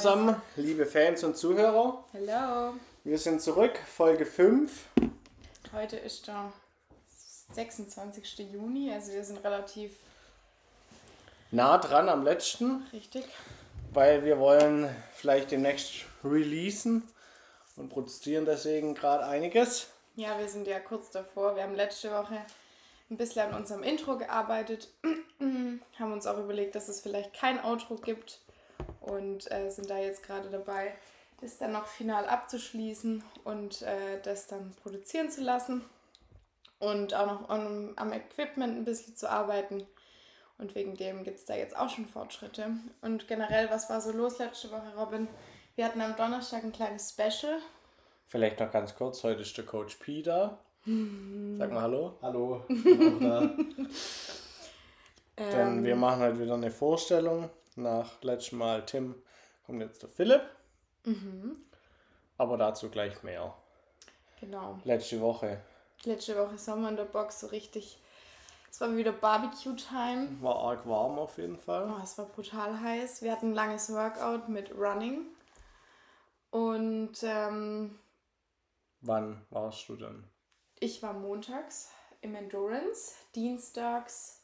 zusammen, liebe Fans und Zuhörer. Hallo. Wir sind zurück, Folge 5. Heute ist der 26. Juni, also wir sind relativ Nah dran am letzten, richtig. weil wir wollen vielleicht demnächst releasen und produzieren deswegen gerade einiges. Ja, wir sind ja kurz davor. Wir haben letzte Woche ein bisschen an unserem Intro gearbeitet, haben uns auch überlegt, dass es vielleicht kein Outro gibt und äh, sind da jetzt gerade dabei, das dann noch final abzuschließen und äh, das dann produzieren zu lassen und auch noch am, am Equipment ein bisschen zu arbeiten. Und wegen dem gibt es da jetzt auch schon Fortschritte. Und generell, was war so los letzte Woche, Robin? Wir hatten am Donnerstag ein kleines Special. Vielleicht noch ganz kurz, heute ist der Coach P da. Sag mal Hallo. Hallo, bin auch da. Denn wir machen heute wieder eine Vorstellung. Nach letztem Mal Tim kommt jetzt der Philipp. Aber dazu gleich mehr. Genau. Letzte Woche Letzte Woche Sommer in der Box so richtig. Es war wieder Barbecue-Time. war arg warm auf jeden Fall. Oh, es war brutal heiß. Wir hatten ein langes Workout mit Running. Und ähm, Wann warst du denn? ich war montags im Endurance. Dienstags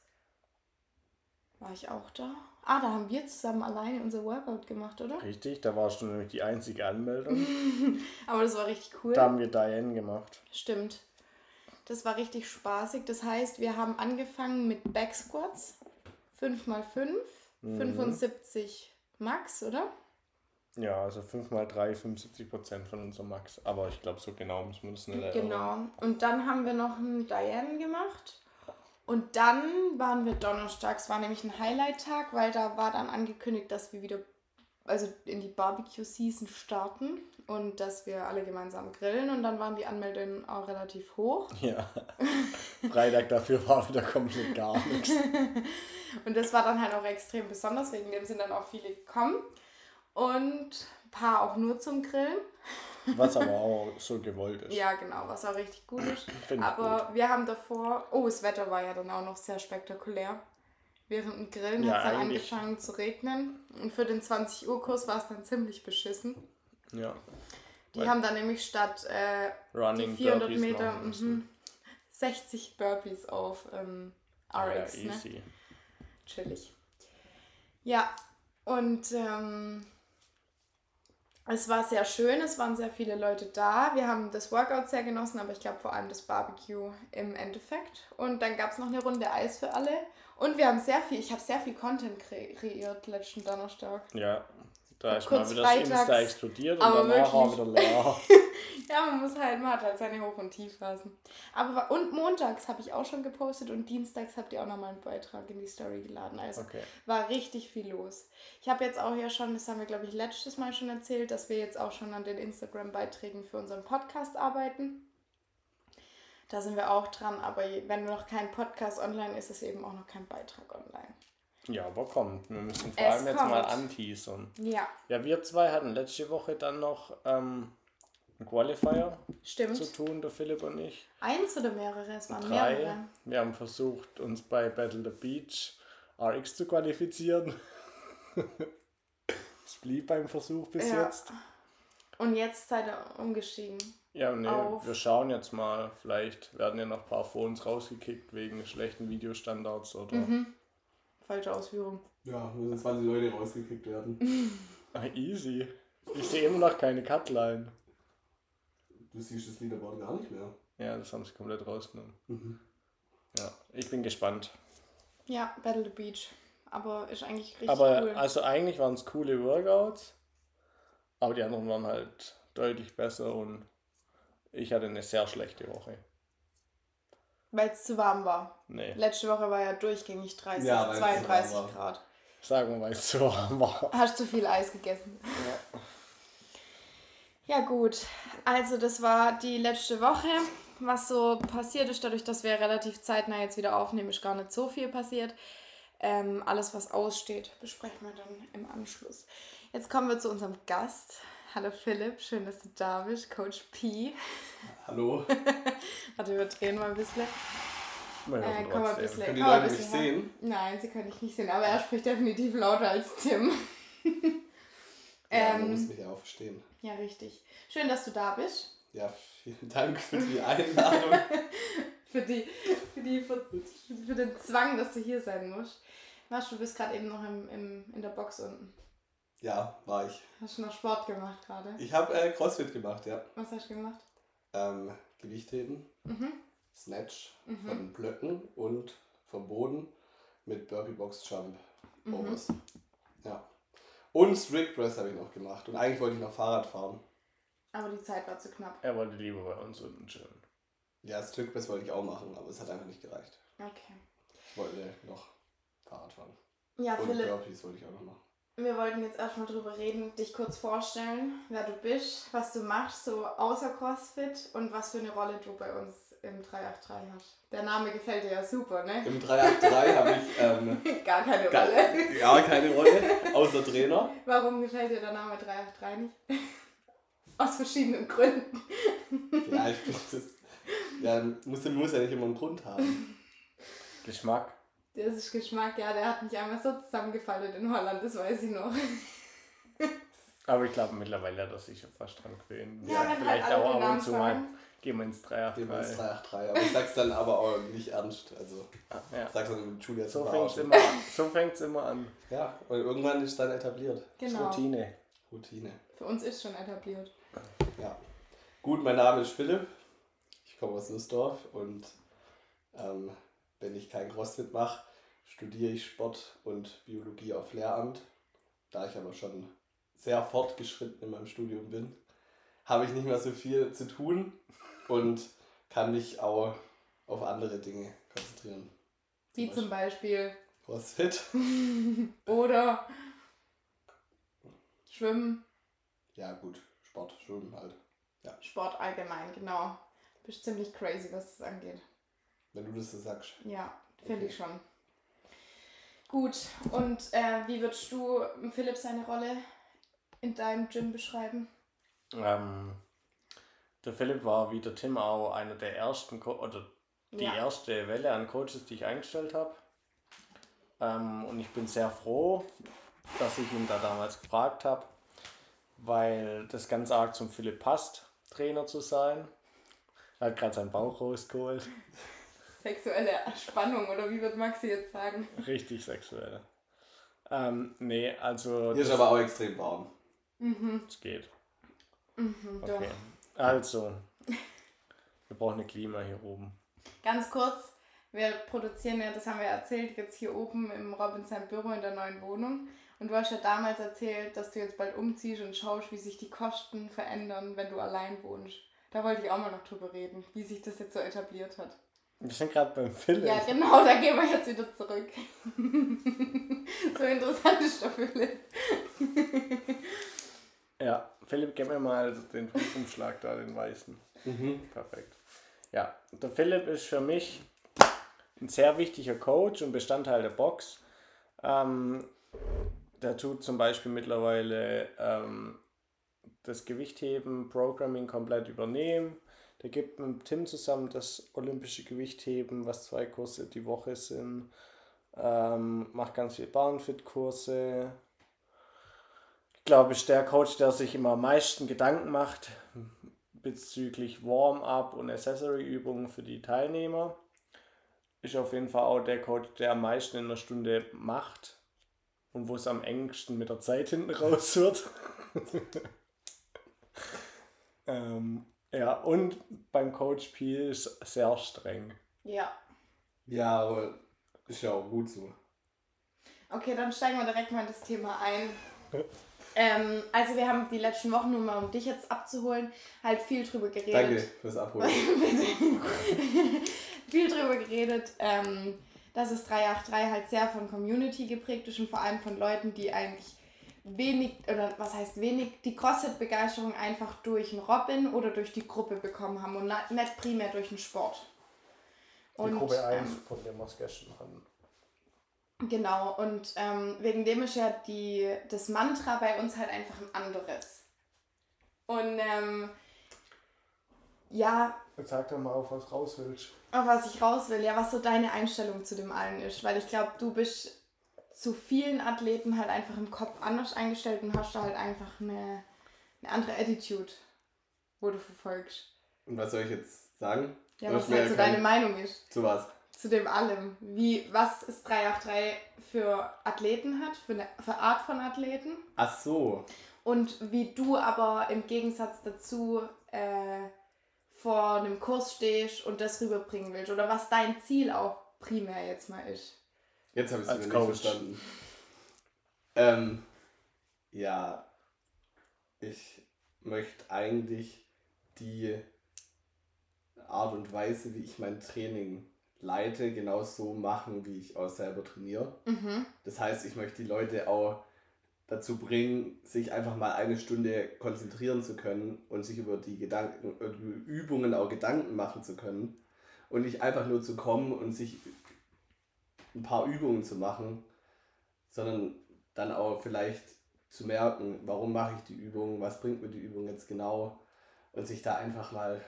war ich auch da. Ah, da haben wir zusammen alleine unser Workout gemacht, oder? Richtig, da warst du nämlich die einzige Anmeldung. Aber das war richtig cool. Da haben wir Diane gemacht. Stimmt. Das war richtig spaßig. Das heißt, wir haben angefangen mit Back Squats. 5x5, 75 Max, oder? Ja, also 5 mal 3, 75 Prozent von unserem Max. Aber ich glaube, so genau muss man das nicht erinnern. Genau. Und dann haben wir noch einen Diane gemacht. Und dann waren wir donnerstags, war nämlich ein Highlight-Tag, weil da war dann angekündigt, dass wir wieder also in die Barbecue-Season starten und dass wir alle gemeinsam grillen. Und dann waren die Anmeldungen auch relativ hoch. Ja. Freitag dafür war wieder komplett gar nichts. Und das war dann halt auch extrem besonders, wegen dem sind dann auch viele gekommen. Und ein paar auch nur zum Grillen. Was aber auch so gewollt ist. Ja, genau, was auch richtig gut ist. Find Aber wir haben davor, oh, das Wetter war ja dann auch noch sehr spektakulär. Während dem Grillen Ja, hat es dann eigentlich. angefangen zu regnen. Und für den 20 Uhr Kurs war es dann ziemlich beschissen. Ja. Die Weil- haben dann nämlich statt äh, Running die 400 Burpees Meter mhm, 60 Burpees auf ähm, Ja, RX. ne? easy. chillig. Ja, und ähm, es war sehr schön, es waren sehr viele Leute da. Wir haben das Workout sehr genossen, aber ich glaube vor allem das Barbecue im Endeffekt. Und dann gab es noch eine Runde Eis für alle. Und wir haben sehr viel, ich habe sehr viel Content kre kreiert letzten Donnerstag. Ja. Da ist mal wieder das Insta explodiert und danach wirklich. wieder leer. Ja, man muss halt, man hat halt seine Hoch- und Tiefphasen. Aber und montags habe ich auch schon gepostet und dienstags habt ihr auch nochmal einen Beitrag in die Story geladen. Also Okay. war richtig viel los. Ich habe jetzt auch ja schon, das haben wir glaube ich letztes Mal schon erzählt, dass wir jetzt auch schon an den Instagram-Beiträgen für unseren Podcast arbeiten. Da sind wir auch dran, aber wenn noch kein Podcast online ist, ist eben auch noch kein Beitrag online. Ja, aber kommt. Wir müssen vor Es allem jetzt kommt. mal anteasern. Ja, Ja, wir zwei hatten letzte Woche dann noch ähm, einen Qualifier stimmt. zu tun, der Philipp und ich. Eins oder mehrere? Es waren Drei. mehrere. Wir haben versucht, uns bei Battle the Beach RX zu qualifizieren. Es blieb beim Versuch bis Ja. jetzt. Und jetzt seid ihr umgestiegen. Ja, nee, Auf- wir schauen jetzt mal. Vielleicht werden ja noch ein paar Phones rausgekickt wegen schlechten Videostandards oder Mhm. Falsche Ausführung. Ja, müssen 20 Leute rausgekickt werden. Ah, easy. Ich sehe immer noch keine Cutline. Du siehst das Leaderboard gar nicht mehr. Ja, das haben sie komplett rausgenommen. Mhm. Ja, ich bin gespannt. Ja, Battle the Beach. Aber ist eigentlich richtig aber cool. also eigentlich waren es coole Workouts, aber die anderen waren halt deutlich besser und ich hatte eine sehr schlechte Woche. Weil es zu warm war. Nee, Letzte Woche war ja durchgängig 30, Ja, weil's zu 32 warm war. Grad. sagen wir mal, es zu warm war. Hast zu viel Eis gegessen. Ja gut, also das war die letzte Woche. Was so passiert ist, dadurch, dass wir relativ zeitnah jetzt wieder aufnehmen, ist gar nicht so viel passiert. Ähm, alles, was aussteht, besprechen wir dann im Anschluss. Jetzt kommen wir zu unserem Gast. Hallo Philipp, schön, dass du da bist. Coach P. Hallo? Warte, wir drehen mal ein bisschen. Wir Äh, komm mal ein bisschen. Können die Leute mich sehen? Nein, sie können dich nicht sehen, aber er spricht definitiv lauter als Tim. Ja, Ähm, muss mich ja auch verstehen. ja, richtig. Schön, dass du da bist. Ja, vielen Dank für die Einladung. Für, die, für, die, für, für den Zwang, dass du hier sein musst. Was, du bist gerade eben noch im, im, in der Box unten. Ja, war ich. Hast du noch Sport gemacht gerade? Ich habe äh, Crossfit gemacht, ja. Was hast du gemacht? Ähm, Gewichtheben, Mhm. Snatch Mhm. von Blöcken und vom Boden mit Burpee Box Jump Mhm. Ja. Und Strict Press habe ich noch gemacht. Und eigentlich wollte ich noch Fahrrad fahren. Aber die Zeit war zu knapp. Er wollte lieber bei uns unten chillen. Ja, Strict Press wollte ich auch machen, aber es hat einfach nicht gereicht. Okay. Ich wollte noch Fahrrad fahren. Ja, und Philipp, Burpees wollte ich auch noch machen. Wir wollten jetzt erstmal drüber reden, dich kurz vorstellen, wer du bist, was du machst, so außer CrossFit und was für eine Rolle du bei uns im 383 hast. Der Name gefällt dir ja super, ne? Im 383 habe ich ähm, Gar keine gar, Rolle. ja, keine Rolle, außer Trainer. Warum gefällt dir der Name 383 nicht? Aus verschiedenen Gründen. Ja, ich finde das. Ja, muss, muss ja nicht immer einen Grund haben. Geschmack. Das ist Geschmack, ja, der hat mich einmal so zusammengefallen in Holland, das weiß ich noch. Aber ich glaube mittlerweile hat er sich schon fast dran gewöhnt. Ja, halt vielleicht alle auch ab und zu mal. Gehen wir ins Dem ins 383. 383. Aber ich sag's dann aber auch nicht ernst. Also, Ja. ich sag's dann mit Julia So zum fängt es Verarschen. immer, an. so fängt's immer an. Ja, und irgendwann ist es dann etabliert. Das ist Genau. Routine. Routine. Für uns ist schon etabliert. Ja. Gut, mein Name ist Philipp. Ich komme aus Nussdorf und ähm, wenn ich kein CrossFit mache, studiere ich Sport und Biologie auf Lehramt. Da ich aber schon sehr fortgeschritten in meinem Studium bin, habe ich nicht mehr so viel zu tun und kann mich auch auf andere Dinge konzentrieren. Wie zum Beispiel. CrossFit. Oder Schwimmen, Ja gut, Sport, Schwimmen halt. Sport allgemein, genau. Bist ziemlich crazy, was das angeht. Wenn du das so sagst. Ja, finde ich schon. Gut, und äh, wie würdest du Philipp seine Rolle in deinem Gym beschreiben? Ähm, der Philipp war wie der Tim auch einer der ersten, Co oder die Ja. erste Welle an Coaches, die ich eingestellt habe. Ähm, und ich bin sehr froh, dass ich ihn da damals gefragt habe, weil das ganz arg zum Philipp passt, Trainer zu sein. Er hat gerade seinen Bauch rausgeholt. Sexuelle Spannung, oder wie wird Maxi jetzt sagen? Richtig sexuell. Ähm, nee, also Hier ist das, aber auch extrem warm. Mhm, das geht. mhm, Okay. doch. Also, wir brauchen eine Klima hier oben. Ganz kurz, wir produzieren ja, das haben wir erzählt, jetzt hier oben im Robinson Büro in der neuen Wohnung. Und du hast ja damals erzählt, dass du jetzt bald umziehst und schaust, wie sich die Kosten verändern, wenn du allein wohnst. Da wollte ich auch mal noch drüber reden, wie sich das jetzt so etabliert hat. Wir sind gerade beim Philipp. Ja, genau, da gehen wir jetzt wieder zurück. so interessant ist der Philipp. Ja, Philipp, gib mir mal den Umschlag da, den weißen. Mhm. Perfekt. Ja, der Philipp ist für mich ein sehr wichtiger Coach und Bestandteil der Box. Ähm, der tut zum Beispiel mittlerweile ähm, das Gewichtheben, Programming komplett übernehmen. Der gibt mit Tim zusammen das olympische Gewichtheben, was zwei Kurse die Woche sind. Ähm, macht ganz viel Bahnfit-Kurse. Ich glaube, ist der Coach, der sich immer am meisten Gedanken macht bezüglich Warm-up und Accessory-Übungen für die Teilnehmer. Ist auf jeden Fall auch der Coach, der am meisten in einer Stunde macht und wo es am engsten mit der Zeit hinten raus wird. ähm, ja, und beim Coach P ist sehr streng. Ja. Ja, aber ist ja auch gut so. Okay, dann steigen wir direkt mal in das Thema ein. Ähm, also wir haben die letzten Wochen, nur mal um dich jetzt abzuholen, halt viel drüber geredet. Danke fürs Abholen. viel drüber geredet, ähm, dass es 383 halt sehr von Community geprägt ist und vor allem von Leuten, die eigentlich wenig, oder was heißt wenig, die CrossFit-Begeisterung einfach durch einen Robin oder durch die Gruppe bekommen haben und nicht primär durch den Sport. ähm, von dem wir es gestern hatten. Genau, und ähm, wegen dem ist ja die, das Mantra bei uns halt einfach ein anderes. Und ähm, ja, Jetzt sag doch mal, auf was raus willst. auf was ich raus will, ja, was so deine Einstellung zu dem allen ist. Weil ich glaube, du bist zu vielen Athleten halt einfach im Kopf anders eingestellt und hast da halt einfach eine, eine andere Attitude, wo du verfolgst. Und was soll ich jetzt sagen? Ja, was halt so deine Meinung ist Zu was? zu dem allem. Wie, was ist 383 für Athleten hat, für eine für Art von Athleten Ach so. und wie du aber im Gegensatz dazu äh, vor einem Kurs stehst und das rüberbringen willst oder was dein Ziel auch primär jetzt mal ist. Jetzt habe ich es nicht verstanden. Ähm, ja, ich möchte eigentlich die Art und Weise, wie ich mein Training leite, genauso machen, wie ich auch selber trainiere. Mhm. Das heißt, ich möchte die Leute auch dazu bringen, sich einfach mal eine Stunde konzentrieren zu können und sich über die Gedanken, über die Übungen auch Gedanken machen zu können und nicht einfach nur zu kommen und sich ein paar Übungen zu machen, sondern dann auch vielleicht zu merken, warum mache ich die Übung, was bringt mir die Übung jetzt genau und sich da einfach mal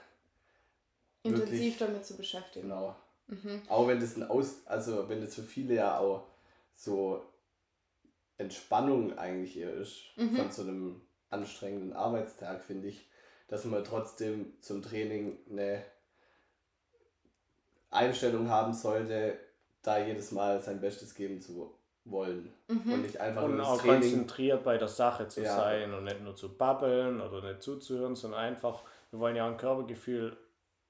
Intensiv Wirklich? damit zu beschäftigen. genau Mhm. auch wenn das ein Aus, also wenn das für viele ja auch so Entspannung eigentlich eher ist Mhm. von so einem anstrengenden Arbeitstag, finde ich, dass man trotzdem zum Training eine Einstellung haben sollte, da jedes Mal sein Bestes geben zu wollen. Mhm. Und nicht einfach Und nur auch Training. konzentriert bei der Sache zu Ja. sein und nicht nur zu babbeln oder nicht zuzuhören, sondern einfach, wir wollen ja ein Körpergefühl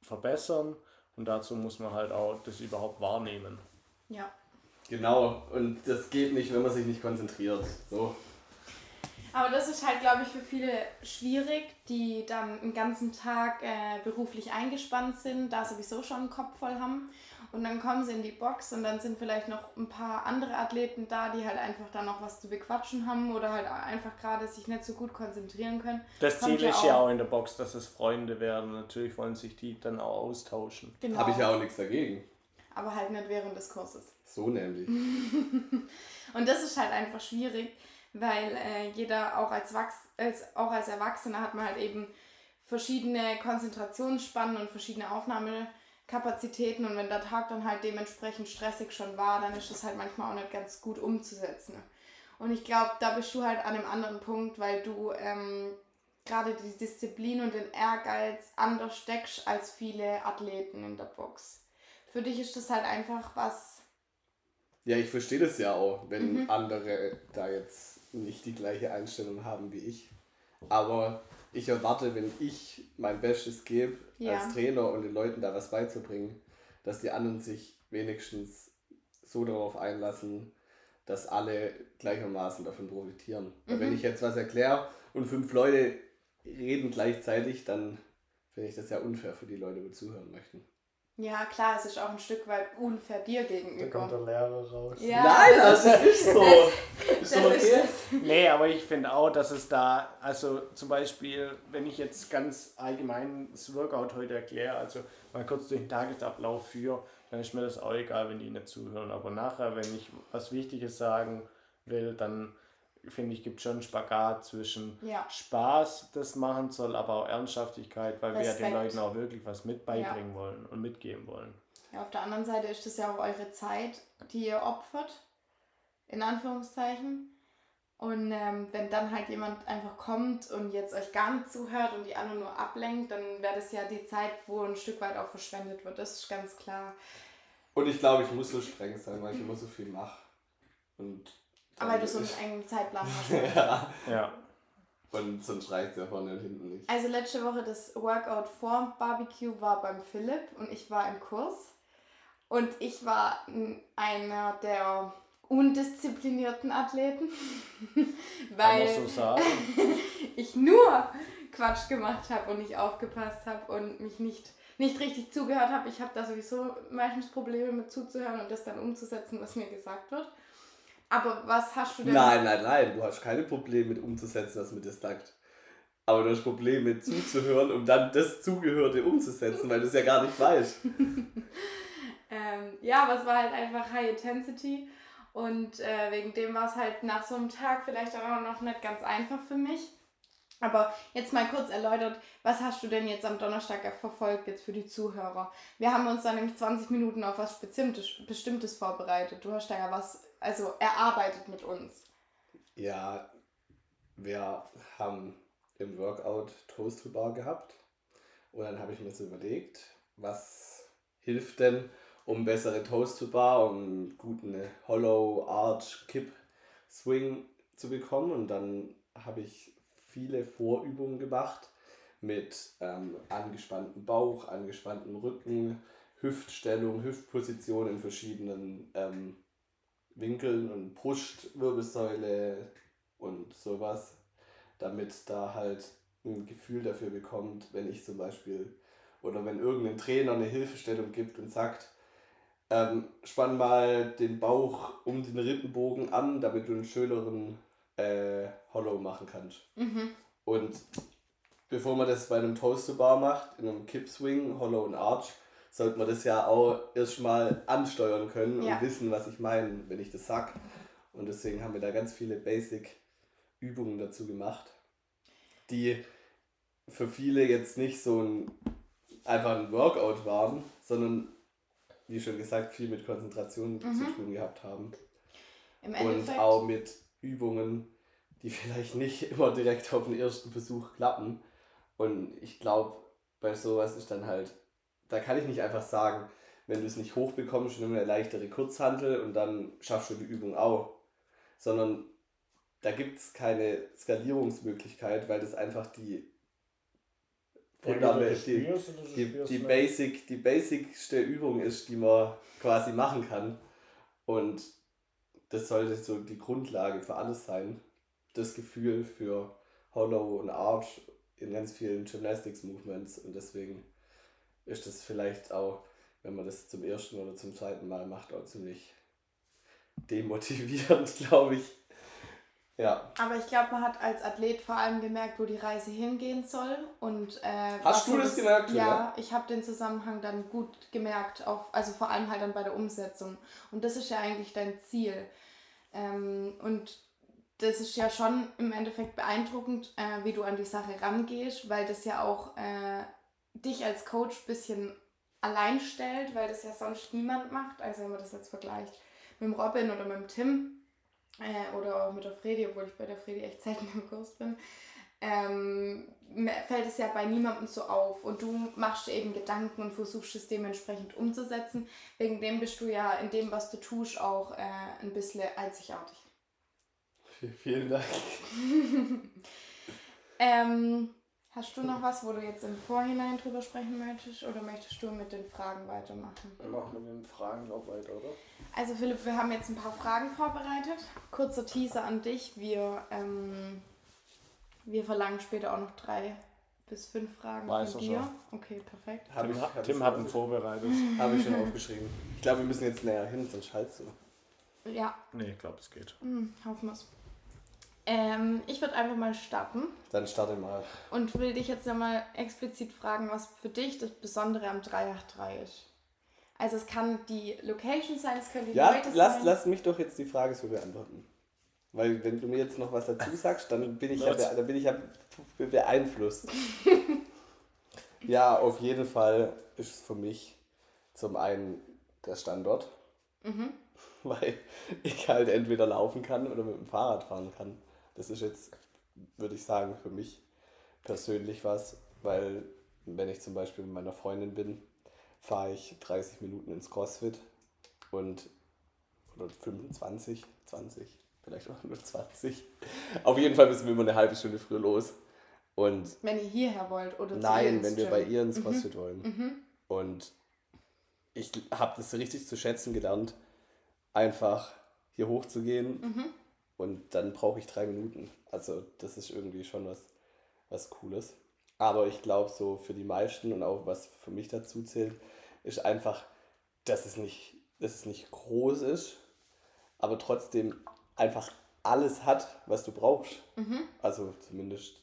verbessern und dazu muss man halt auch das überhaupt wahrnehmen. Ja. Genau, und das geht nicht, wenn man sich nicht konzentriert. So. Aber das ist halt, glaube ich, für viele schwierig, die dann einen ganzen Tag äh, beruflich eingespannt sind, da sowieso schon einen Kopf voll haben. Und dann kommen sie in die Box und dann sind vielleicht noch ein paar andere Athleten da, die halt einfach dann noch was zu bequatschen haben oder halt einfach gerade sich nicht so gut konzentrieren können. Das Kommt Ziel ja ist ja auch- in der Box, dass es Freunde werden. Natürlich wollen sich die dann auch austauschen. Genau. Habe ich ja auch nichts dagegen. Aber halt nicht während des Kurses. So nämlich. Und das ist halt einfach schwierig, weil äh, jeder auch als, Wachs als, auch als Erwachsener hat man halt eben verschiedene Konzentrationsspannen und verschiedene Aufnahmekapazitäten und wenn der Tag dann halt dementsprechend stressig schon war, dann ist das halt manchmal auch nicht ganz gut umzusetzen. Und ich glaube, da bist du halt an einem anderen Punkt, weil du ähm, gerade die Disziplin und den Ehrgeiz anders steckst als viele Athleten in der Box. Für dich ist das halt einfach was, Ja, ich verstehe das ja auch, wenn Mhm. andere da jetzt nicht die gleiche Einstellung haben wie ich. Aber ich erwarte, wenn ich mein Bestes gebe Ja. als Trainer und den Leuten da was beizubringen, dass die anderen sich wenigstens so darauf einlassen, dass alle gleichermaßen davon profitieren. Weil wenn Mhm. ich jetzt was erkläre und fünf Leute reden gleichzeitig, dann finde ich das ja unfair für die Leute, die zuhören möchten. Ja, klar, es ist auch ein Stück weit unfair dir gegenüber. Lehrer raus. Ja, Nein, das das ist so. das Ist ist okay. das. Nee, aber ich finde auch, dass es da, also zum Beispiel, wenn ich jetzt ganz allgemein das Workout heute erkläre, also mal kurz durch den Tagesablauf führe, dann ist mir das auch egal, wenn die nicht zuhören. Aber nachher, wenn ich was Wichtiges sagen will, dann finde ich, gibt es schon einen Spagat zwischen Ja. Spaß, das machen soll, aber auch Ernsthaftigkeit, weil wir ja den Respekt. Leuten auch wirklich was mit beibringen wollen und mitgeben wollen. ja, auf der anderen Seite ist das ja auch eure Zeit, die ihr opfert, in Anführungszeichen. Und ähm, wenn dann halt jemand einfach kommt und jetzt euch gar nicht zuhört und die anderen nur ablenkt, dann wäre das ja die Zeit, wo ein Stück weit auch verschwendet wird. Das ist ganz klar. Und ich glaube, ich muss so streng sein, weil ich immer so viel mache. Und Aber weil du so einen engen Zeitplan hast. ja. Ja. Und sonst reicht es ja vorne und hinten nicht. Also letzte Woche das Workout vor Barbecue war beim Philipp und ich war im Kurs. Und ich war einer der undisziplinierten Athleten, weil so sagen. ich nur Quatsch gemacht habe und nicht aufgepasst habe und mich nicht, nicht richtig zugehört habe. Ich habe da sowieso meistens Probleme mit zuzuhören und das dann umzusetzen, was mir gesagt wird. Aber was hast du denn? Nein, nein, nein, du hast keine Probleme mit umzusetzen, was mir das sagt. Aber du hast Probleme mit zuzuhören, um dann das Zugehörte umzusetzen, weil du es ja gar nicht weißt. Ähm, ja, aber es war halt einfach High Intensity und äh, wegen dem war es halt nach so einem Tag vielleicht auch noch nicht ganz einfach für mich. Aber jetzt mal kurz erläutert, was hast du denn jetzt am Donnerstag verfolgt jetzt für die Zuhörer? Wir haben uns dann nämlich 20 Minuten auf was Bestimmtes, Bestimmtes vorbereitet. Du hast da ja was, also erarbeitet mit uns. Ja, wir haben im Workout Toast to Bar gehabt. Und dann habe ich mir so überlegt, was hilft denn, um bessere Toast to Bar, um einen guten Hollow Arch Kip Swing zu bekommen. Und dann habe ich viele Vorübungen gemacht mit ähm, angespanntem Bauch, angespanntem Rücken, Hüftstellung, Hüftposition in verschiedenen ähm, Winkeln und Brustwirbelsäule und sowas, damit da halt ein Gefühl dafür bekommt, wenn ich zum Beispiel oder wenn irgendein Trainer eine Hilfestellung gibt und sagt, ähm, spann mal den Bauch um den Rippenbogen an, damit du einen schöneren äh, Hollow machen kannst. Mhm. Und bevor man das bei einem Toaster Bar macht, in einem Kip Swing, Hollow und Arch, sollte man das ja auch erstmal ansteuern können Ja. und wissen, was ich meine, wenn ich das sag. Und deswegen haben wir da ganz viele Basic-Übungen dazu gemacht, die für viele jetzt nicht so ein einfach ein Workout waren, sondern wie schon gesagt, viel mit Konzentration zu tun gehabt haben Im und Endeffekt. auch mit Übungen, die vielleicht nicht immer direkt auf den ersten Versuch klappen. Und ich glaube, bei sowas ist dann halt, da kann ich nicht einfach sagen, wenn du es nicht hochbekommst, nimm eine leichtere Kurzhantel und dann schaffst du die Übung auch. Sondern da gibt es keine Skalierungsmöglichkeit, weil das einfach die Fundament, die, die, die, Basic, die basicste Übung ist, die man quasi machen kann. Und das sollte so die Grundlage für alles sein. Das Gefühl für Hollow und Arch in ganz vielen Gymnastics Movements. Und deswegen ist das vielleicht auch, wenn man das zum ersten oder zum zweiten Mal macht, auch ziemlich demotivierend, glaube ich. Ja. Aber ich glaube, man hat als Athlet vor allem gemerkt, wo die Reise hingehen soll. Und, äh, Hast du das gemerkt, Ja, Julia? ich habe den Zusammenhang dann gut gemerkt, auf, also vor allem halt dann bei der Umsetzung. Und das ist ja eigentlich dein Ziel. Ähm, und das ist ja schon im Endeffekt beeindruckend, äh, wie du an die Sache rangehst, weil das ja auch äh, dich als Coach ein bisschen allein stellt, weil das ja sonst niemand macht. Also wenn man das jetzt vergleicht mit dem Robin oder mit dem Tim äh, oder auch mit der Fredi, obwohl ich bei der Fredi echt selten im Kurs bin, ähm, fällt es ja bei niemandem so auf. Und du machst dir eben Gedanken und versuchst es dementsprechend umzusetzen. Wegen dem bist du ja in dem, was du tust, auch äh, ein bisschen einzigartig. Vielen Dank. Ähm, hast du noch was, wo du jetzt im Vorhinein drüber sprechen möchtest oder möchtest du mit den Fragen weitermachen? Wir machen mit den Fragen noch weiter, oder? Also Philipp, wir haben jetzt ein paar Fragen vorbereitet. Kurzer Teaser an dich. Wir, ähm, wir verlangen später auch noch drei bis fünf Fragen Weiß von dir. schon. Okay, perfekt. Hab Tim, ich- Tim hat ihn vorbereitet. Habe ich schon aufgeschrieben. Ich glaube, wir müssen jetzt näher hin, sonst schallst du. Ja, Nee, ich glaube, es geht. hm, hoffen wir's. Ähm, ich würde einfach mal starten Dann starte mal. und will dich jetzt nochmal explizit fragen, was für dich das Besondere am 383 ist. Also es kann die Location sein, es können die Ja, Leute lass, sein. lass mich doch jetzt die Frage so beantworten. Weil wenn du mir jetzt noch was dazu sagst, dann bin ich ja, dann bin ich ja be- beeinflusst. ja, auf jeden Fall ist es für mich zum einen der Standort, Mhm. weil ich halt entweder laufen kann oder mit dem Fahrrad fahren kann. Das ist jetzt, würde ich sagen, für mich persönlich was, weil wenn ich zum Beispiel mit meiner Freundin bin, fahre ich 30 Minuten ins CrossFit und oder 25, 20, vielleicht auch nur 20. Auf jeden Fall müssen wir immer eine halbe Stunde früher los. Und Wenn ihr hierher wollt oder nein, wenn wir Gym. bei ihr ins CrossFit wollen. Mhm. Und ich habe das richtig zu schätzen gelernt, einfach hier hochzugehen Mhm. Und dann brauche ich drei Minuten. Also das ist irgendwie schon was, was Cooles. Aber ich glaube, so für die meisten und auch was für mich dazu zählt, ist einfach, dass es nicht, dass es nicht groß ist, aber trotzdem einfach alles hat, was du brauchst. Mhm. Also zumindest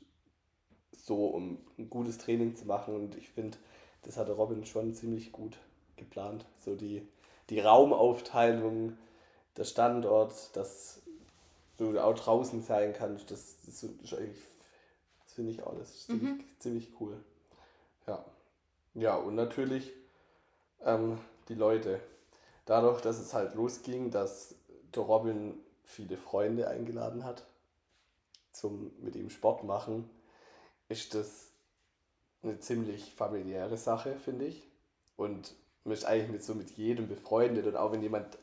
so, um ein gutes Training zu machen. Und ich finde, das hatte Robin schon ziemlich gut geplant. So die, die Raumaufteilung, der Standort, dass du auch draußen sein kannst, das, das eigentlich finde ich auch. Das ist ziemlich, ziemlich cool. Ja. Ja, und natürlich ähm, die Leute. Dadurch, dass es halt losging, dass der Robin viele Freunde eingeladen hat zum mit ihm Sport machen, ist das eine ziemlich familiäre Sache, finde ich. Und man ist eigentlich mit so mit jedem befreundet und auch wenn jemand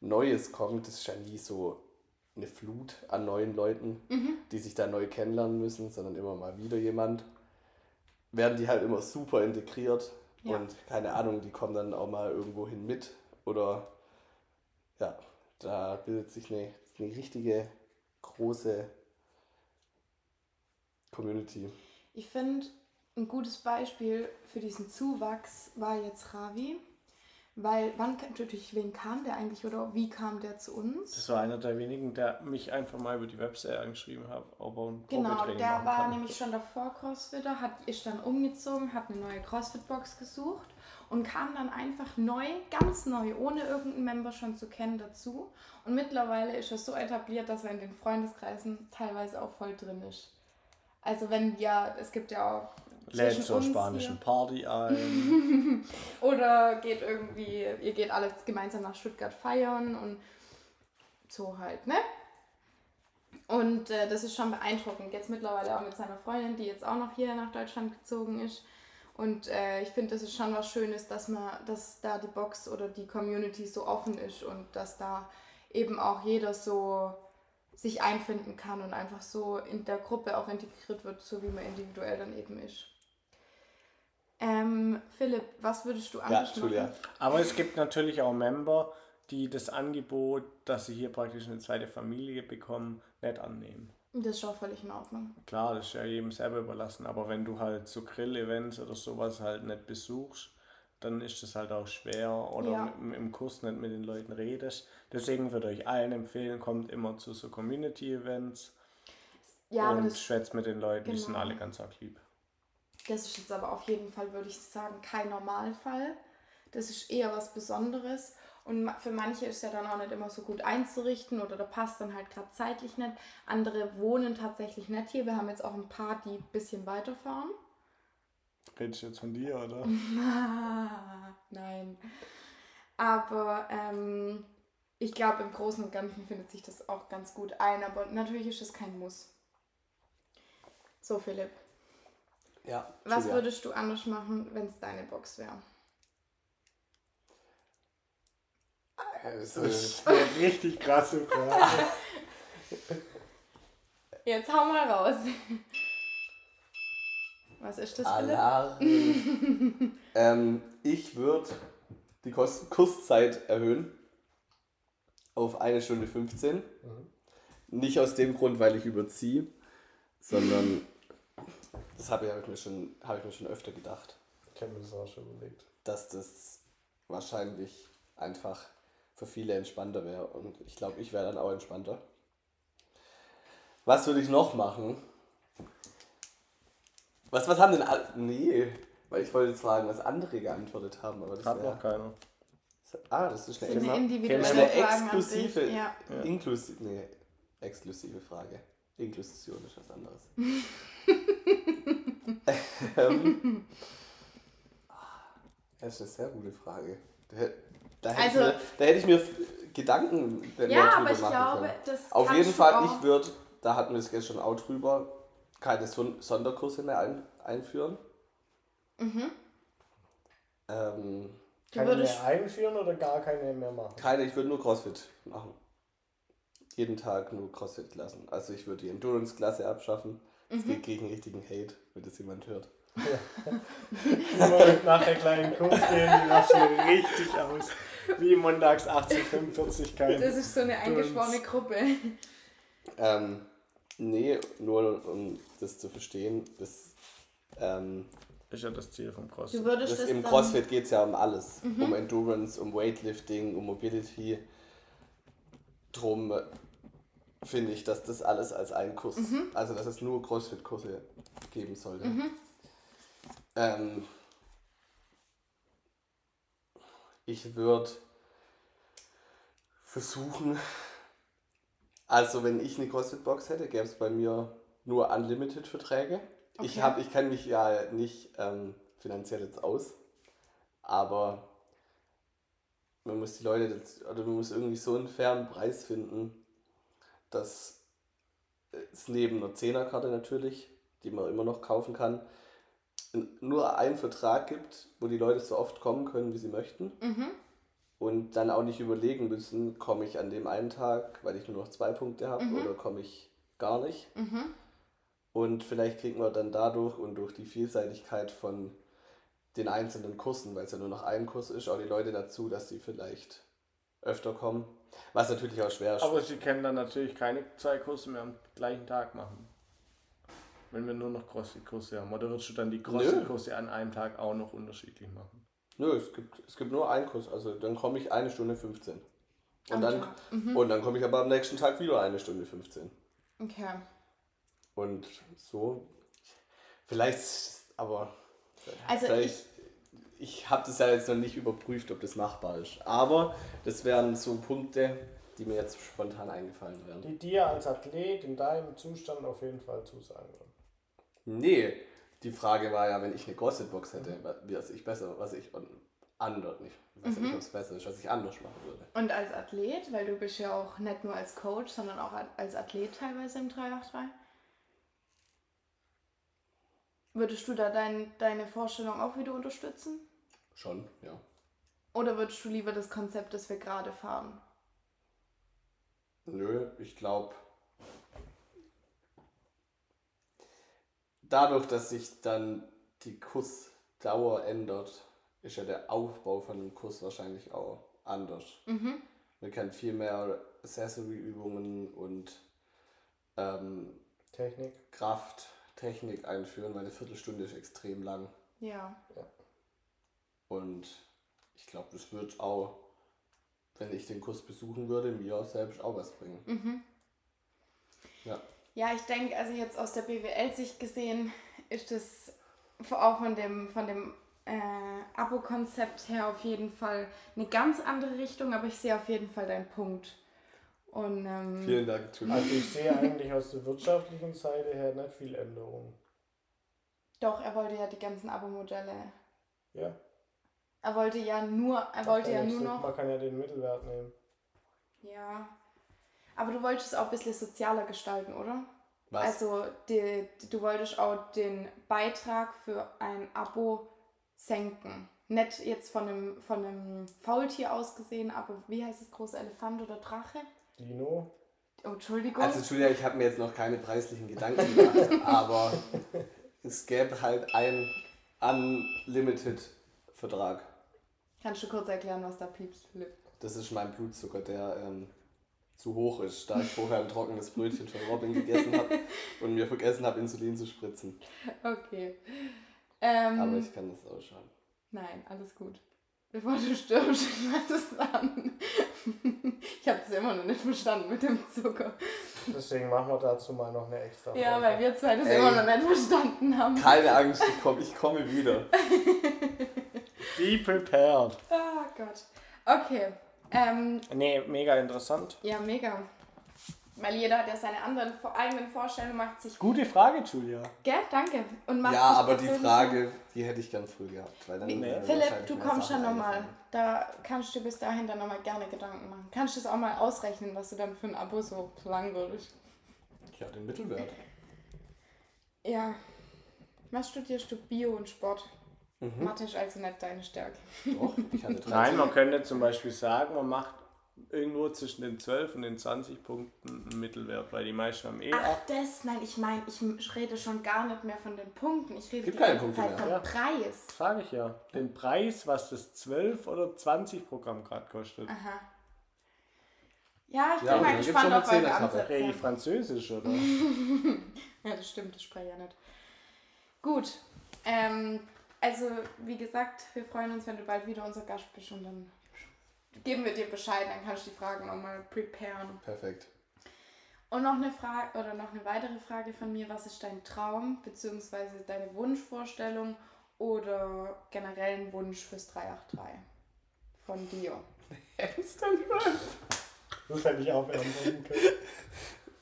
Neues kommt, das ist ja nie so eine Flut an neuen Leuten, die sich da neu kennenlernen müssen, sondern immer mal wieder jemand. Werden die halt immer super integriert Ja. und keine Ahnung, die kommen dann auch mal irgendwo hin mit oder ja, da bildet sich eine, eine richtige große Community. Ich finde, ein gutes Beispiel für diesen Zuwachs war jetzt Ravi. Weil, wann, durch wen kam der eigentlich oder wie kam der zu uns? Das war einer der wenigen, der mich einfach mal über die Website angeschrieben hat, ob er ein Genau, der war kann. nämlich schon davor Crossfitter, hat, ist dann umgezogen, hat eine neue Crossfit-Box gesucht und kam dann einfach neu, ganz neu, ohne irgendeinen Member schon zu kennen dazu. Und mittlerweile ist er so etabliert, dass er in den Freundeskreisen teilweise auch voll drin ist. Also wenn ja, es gibt ja auch Lädt zur spanischen hier- Party ein. Oder geht irgendwie, ihr geht alles gemeinsam nach Stuttgart feiern und so halt, ne? Und äh, das ist schon beeindruckend. Jetzt mittlerweile auch mit seiner Freundin, die jetzt auch noch hier nach Deutschland gezogen ist. Und äh, ich finde, das ist schon was Schönes, dass man, dass da die Box oder die Community so offen ist und dass da eben auch jeder so sich einfinden kann und einfach so in der Gruppe auch integriert wird, so wie man individuell dann eben ist. Ähm, Philipp, was würdest du Ja, anders Julia. machen? Aber es gibt natürlich auch Member, die das Angebot, dass sie hier praktisch eine zweite Familie bekommen, nicht annehmen. Das ist auch völlig in Ordnung. Klar, das ist ja jedem selber überlassen, aber wenn du halt so Grill-Events oder sowas halt nicht besuchst, dann ist das halt auch schwer oder Ja. im, im Kurs nicht mit den Leuten redest. Deswegen würde ich allen empfehlen, kommt immer zu so Community-Events Ja, und schwätzt mit den Leuten, die sind genau. alle ganz arg lieb. Das ist jetzt aber auf jeden Fall, würde ich sagen, kein Normalfall. Das ist eher was Besonderes. Und für manche ist ja dann auch nicht immer so gut einzurichten oder da passt dann halt gerade zeitlich nicht. Andere wohnen tatsächlich nicht hier. Wir haben jetzt auch ein paar, die ein bisschen weiterfahren. Redest du jetzt von dir, oder? Nein. Aber ähm, ich glaube, im Großen und Ganzen findet sich das auch ganz gut ein. Aber natürlich ist es kein Muss. So, Philipp. Ja, Was Julia. würdest du anders machen, wenn es deine Box wäre? Also, Das ist eine richtig krasse Frage. Jetzt hau mal raus. Was ist das, Philipp? Alarm. ähm, ich würde die Kurs Kurszeit erhöhen auf eine Stunde 15. Nicht aus dem Grund, weil ich überziehe, sondern das habe ich, hab ich, mir schon, hab ich mir schon öfter gedacht, Ich habe mir das auch schon überlegt. dass das wahrscheinlich einfach für viele entspannter wäre. Und ich glaube, ich wäre dann auch entspannter. Was würde ich noch machen? Was, was haben denn alle. Nee, weil ich wollte jetzt fragen, was andere geantwortet haben. Aber das Hat noch keiner. Ah, das ist Das eine, sind Thema- individuelle eine exklusive. Ja. inklusive, nee, exklusive Frage. Inklusion ist was anderes. ähm, das ist eine sehr gute Frage. Da, hätt- da, hätte, Also- ich mir, da hätte ich mir Gedanken mehr ja, drüber aber ich machen glaube, können. das Auf jeden Fall, ich würde, da hatten wir es gestern auch drüber, keine Son Sonderkurse mehr ein, einführen. Mhm. Ähm, Du Keine würdest, mehr einführen oder gar keine mehr machen? keine, ich würde nur CrossFit machen. Jeden Tag nur CrossFit lassen. Also ich würde die Endurance-Klasse abschaffen. Mhm. Das geht gegen richtigen Hate, wenn das jemand hört. Immer nach der kleinen Kurs gehen, die lassen Richtig aus. Wie montags 1845 kein. das ist so eine eingeschworene Gruppe. Ähm, nee, nur um das zu verstehen, das, ähm, ist ja das Ziel vom Du CrossFit. würdest das das im dann, CrossFit geht es ja um alles. Um Endurance, um Weightlifting, um Mobility. Drum finde ich, dass das alles als ein Kurs, also dass es nur CrossFit-Kurse geben sollte. Ähm, ich würde versuchen, also wenn ich eine CrossFit-Box hätte, gäbe es bei mir nur Unlimited-Verträge. Ich, Okay. hab, ich kann mich ja nicht ähm, finanziell jetzt aus, aber man muss die Leute, oder man muss irgendwie so einen fairen Preis finden, dass es neben einer Zehnerkarte natürlich, die man immer noch kaufen kann, nur einen Vertrag gibt, wo die Leute so oft kommen können, wie sie möchten. Mhm. Und dann auch nicht überlegen müssen, komme ich an dem einen Tag, weil ich nur noch zwei Punkte habe, Mhm. oder komme ich gar nicht. Mhm. Und vielleicht kriegt man dann dadurch und durch die Vielseitigkeit von den einzelnen Kursen, weil es ja nur noch ein Kurs ist, auch die Leute dazu, dass sie vielleicht öfter kommen. Was natürlich auch schwer ist. Aber sie können dann natürlich keine zwei Kurse mehr am gleichen Tag machen. Wenn wir nur noch CrossFit-Kurse haben. Oder würdest du dann die CrossFit-Kurse an einem Tag auch noch unterschiedlich machen? Nö, es gibt, es gibt nur einen Kurs. Also dann komme ich eine Stunde 15. Am Und dann, Tag. Mhm. und dann komme ich aber am nächsten Tag wieder eine Stunde 15. Okay. Und so. Vielleicht, aber. Also vielleicht, ich habe das ja jetzt noch nicht überprüft, ob das machbar ist. Aber das wären so Punkte, die mir jetzt spontan eingefallen wären. Die dir als Athlet in deinem Zustand auf jeden Fall zusagen würden. Nee, die Frage war ja, wenn ich eine CrossFit-Box hätte, was ich besser, was ich anders nicht. Ich nicht, ob es besser ist, was ich anders machen würde. Und als Athlet, weil du bist ja auch nicht nur als Coach, sondern auch als Athlet teilweise im 383. Würdest du da dein, deine Vorstellung auch wieder unterstützen? Schon, ja. Oder würdest du lieber das Konzept, das wir gerade fahren? Nö, ich glaube, dadurch, dass sich dann die Kursdauer ändert, ist ja der Aufbau von dem Kurs wahrscheinlich auch anders. Mhm. Man kann viel mehr Accessory-Übungen und ähm, Technik. Kraft, Technik einführen, weil eine Viertelstunde ist extrem lang. Ja. Und ich glaube, das wird auch, wenn ich den Kurs besuchen würde, mir selbst auch was bringen. Mhm. Ja. Ja, ich denke, also jetzt aus der BWL-Sicht gesehen, ist das auch von dem, von dem äh, Abo-Konzept her auf jeden Fall eine ganz andere Richtung, aber ich sehe auf jeden Fall deinen Punkt. Und ähm, Vielen Dank, Julia. Also ich sehe eigentlich aus der wirtschaftlichen Seite her nicht viel Änderung. doch, er wollte ja die ganzen Abo-Modelle. Ja. Er wollte ja nur, er wollte ja nur noch. Man kann ja den Mittelwert nehmen. Ja. Aber du wolltest es auch ein bisschen sozialer gestalten, oder? Was? Also die, die, du wolltest auch den Beitrag für ein Abo senken. Nicht jetzt von einem, von einem Faultier aus gesehen, aber wie heißt es, großer Elefant oder Drache? Dino. Oh, Entschuldigung. Also Julia, ich habe mir jetzt noch keine preislichen Gedanken gemacht, aber es gäbe halt einen Unlimited-Vertrag. Kannst du kurz erklären, was da piepst, Philipp? Das ist mein Blutzucker, der ähm, zu hoch ist, da ich vorher ein trockenes Brötchen von Robin gegessen habe und mir vergessen habe, Insulin zu spritzen. Okay. Ähm, Aber ich kann das ausschauen. Nein, alles gut. Bevor du stirbst, ich weiß es an. Das immer noch nicht verstanden mit dem Zucker. Deswegen machen wir dazu mal noch eine extra Ja, Folge. weil wir zwei das Ey. immer noch nicht verstanden haben. Keine Angst, ich komme ich komme wieder. Be prepared. Oh Gott. Okay. Ähm, Nee, mega interessant. ja, mega. Weil jeder hat ja seine anderen eigenen Vorstellungen, macht sich. Gute Frage, Julia. Gell, danke. Und macht Ja, sich aber die Frage, die hätte ich gern früh gehabt. Weil dann wären Philipp, du kommst schon nochmal. Da kannst du bis dahin dann nochmal gerne Gedanken machen. Kannst du das auch mal ausrechnen, was du dann für ein Abo so verlangen würdest? Ja, den Mittelwert. Ja. Was studierst du? Bio und Sport. Mhm. Mathe ist also nicht deine Stärke. Doch, ich hatte 13. Nein, man könnte zum Beispiel sagen, man macht irgendwo zwischen den 12 und den 20 Punkten einen Mittelwert, weil die meisten haben eh Ach, 8. das, nein, ich meine, ich rede schon gar nicht mehr von den Punkten. Ich rede Gibt die keine ganze Punkte Zeit mehr. vom Ja. Preis. Sage ich ja. Den Preis, was das 12 oder 20 Programm gerade kostet. Aha. Ja, ich bin Ja, mal dann gibt's gespannt noch auf eine eure Zehnerkappe. Ansätze. Rede ich Französisch, oder? Ja, das stimmt, das spreche ich ja nicht. Gut. Ähm, also, wie gesagt, wir freuen uns, wenn du bald wieder unser Gast bist und dann geben wir dir Bescheid, dann kannst du die Fragen nochmal preparen. Perfekt. Und noch eine Frage oder noch eine weitere Frage von mir, was ist dein Traum bzw. deine Wunschvorstellung oder generell ein Wunsch fürs 383 von dir? Das hätte ich auch beantworten können.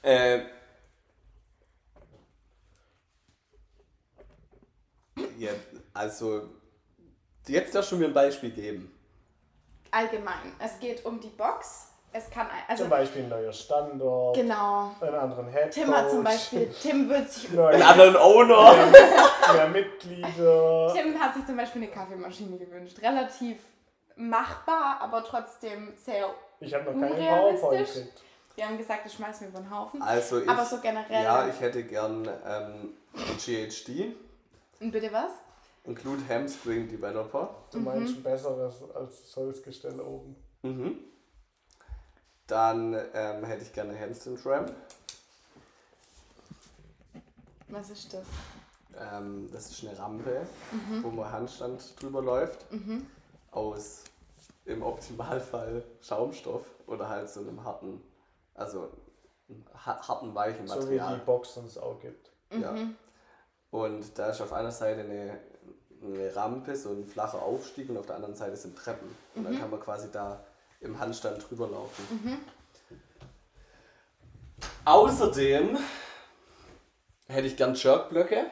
Äh, Ja, also, jetzt darfst du mir ein Beispiel geben. Allgemein. Es geht um die Box. Es kann also Zum Beispiel ein neuer Standort, genau. einen anderen Head Tim hat zum Beispiel, Tim wird sich, Einen neue, anderen Owner. mehr Mitglieder. Tim hat sich zum Beispiel eine Kaffeemaschine gewünscht. Relativ machbar, aber trotzdem sehr. Ich habe noch keine Unrealistisch. PowerPoint gekriegt. Wir haben gesagt, das schmeißen wir über den Haufen. Also ich, aber so generell. ja, ich hätte gern ähm, ein GHD, Und bitte was? Include Hamstring Developer. Du meinst ein besseres als das Holzgestell oben. Mhm. Dann ähm, hätte ich gerne Handstand Ramp. Was ist das? Ähm, das ist eine Rampe, wo man Handstand drüber läuft. Aus im Optimalfall Schaumstoff oder halt so einem harten, also harten, weichen So wie Material. die Box uns auch gibt. Ja. Und da ist auf einer Seite eine, eine Rampe, so ein flacher Aufstieg und auf der anderen Seite sind Treppen. Und dann kann man quasi da im Handstand drüber laufen. Außerdem hätte ich gern Jerkblöcke.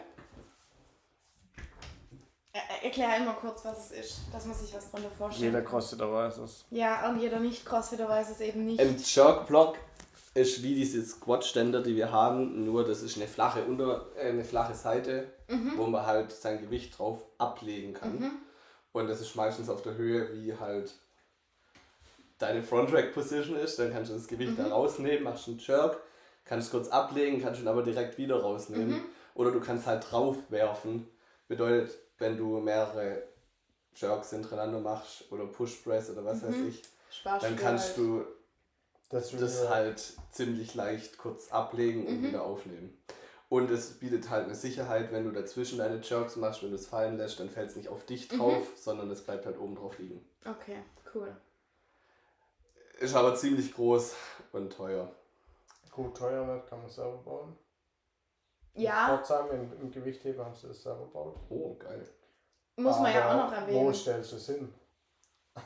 Er, erklär einmal kurz, was es ist, dass man sich was drunter vorstellt. Jeder Crossfitter weiß es. Ja, und jeder Nicht-Crossfitter weiß es eben nicht. Ein Jerkblock ist wie diese Squat-Ständer, die wir haben, nur das ist eine flache, Unter äh, eine flache Seite, wo man halt sein Gewicht drauf ablegen kann. Und das ist meistens auf der Höhe, wie halt deine Front-Rack-Position ist. Dann kannst du das Gewicht da rausnehmen, machst einen Jerk, kannst kurz ablegen, kannst ihn aber direkt wieder rausnehmen. Oder du kannst halt drauf werfen. Bedeutet, wenn du mehrere Jerks hintereinander machst oder Push-Press oder was weiß ich, Sparspiel dann kannst halt. du Das, das halt ziemlich leicht kurz ablegen und wieder aufnehmen. Und es bietet halt eine Sicherheit, wenn du dazwischen deine Jerks machst, wenn du es fallen lässt, dann fällt es nicht auf dich drauf, sondern es bleibt halt oben drauf liegen. Okay, cool. Ist aber ziemlich groß und teuer. gut teuer nicht, kann man selber bauen. Ja, Trotzdem im, im Gewichtheben haben sie das selber gebaut. Oh, geil. muss man ja auch noch erwähnen. Wo stellst du es hin?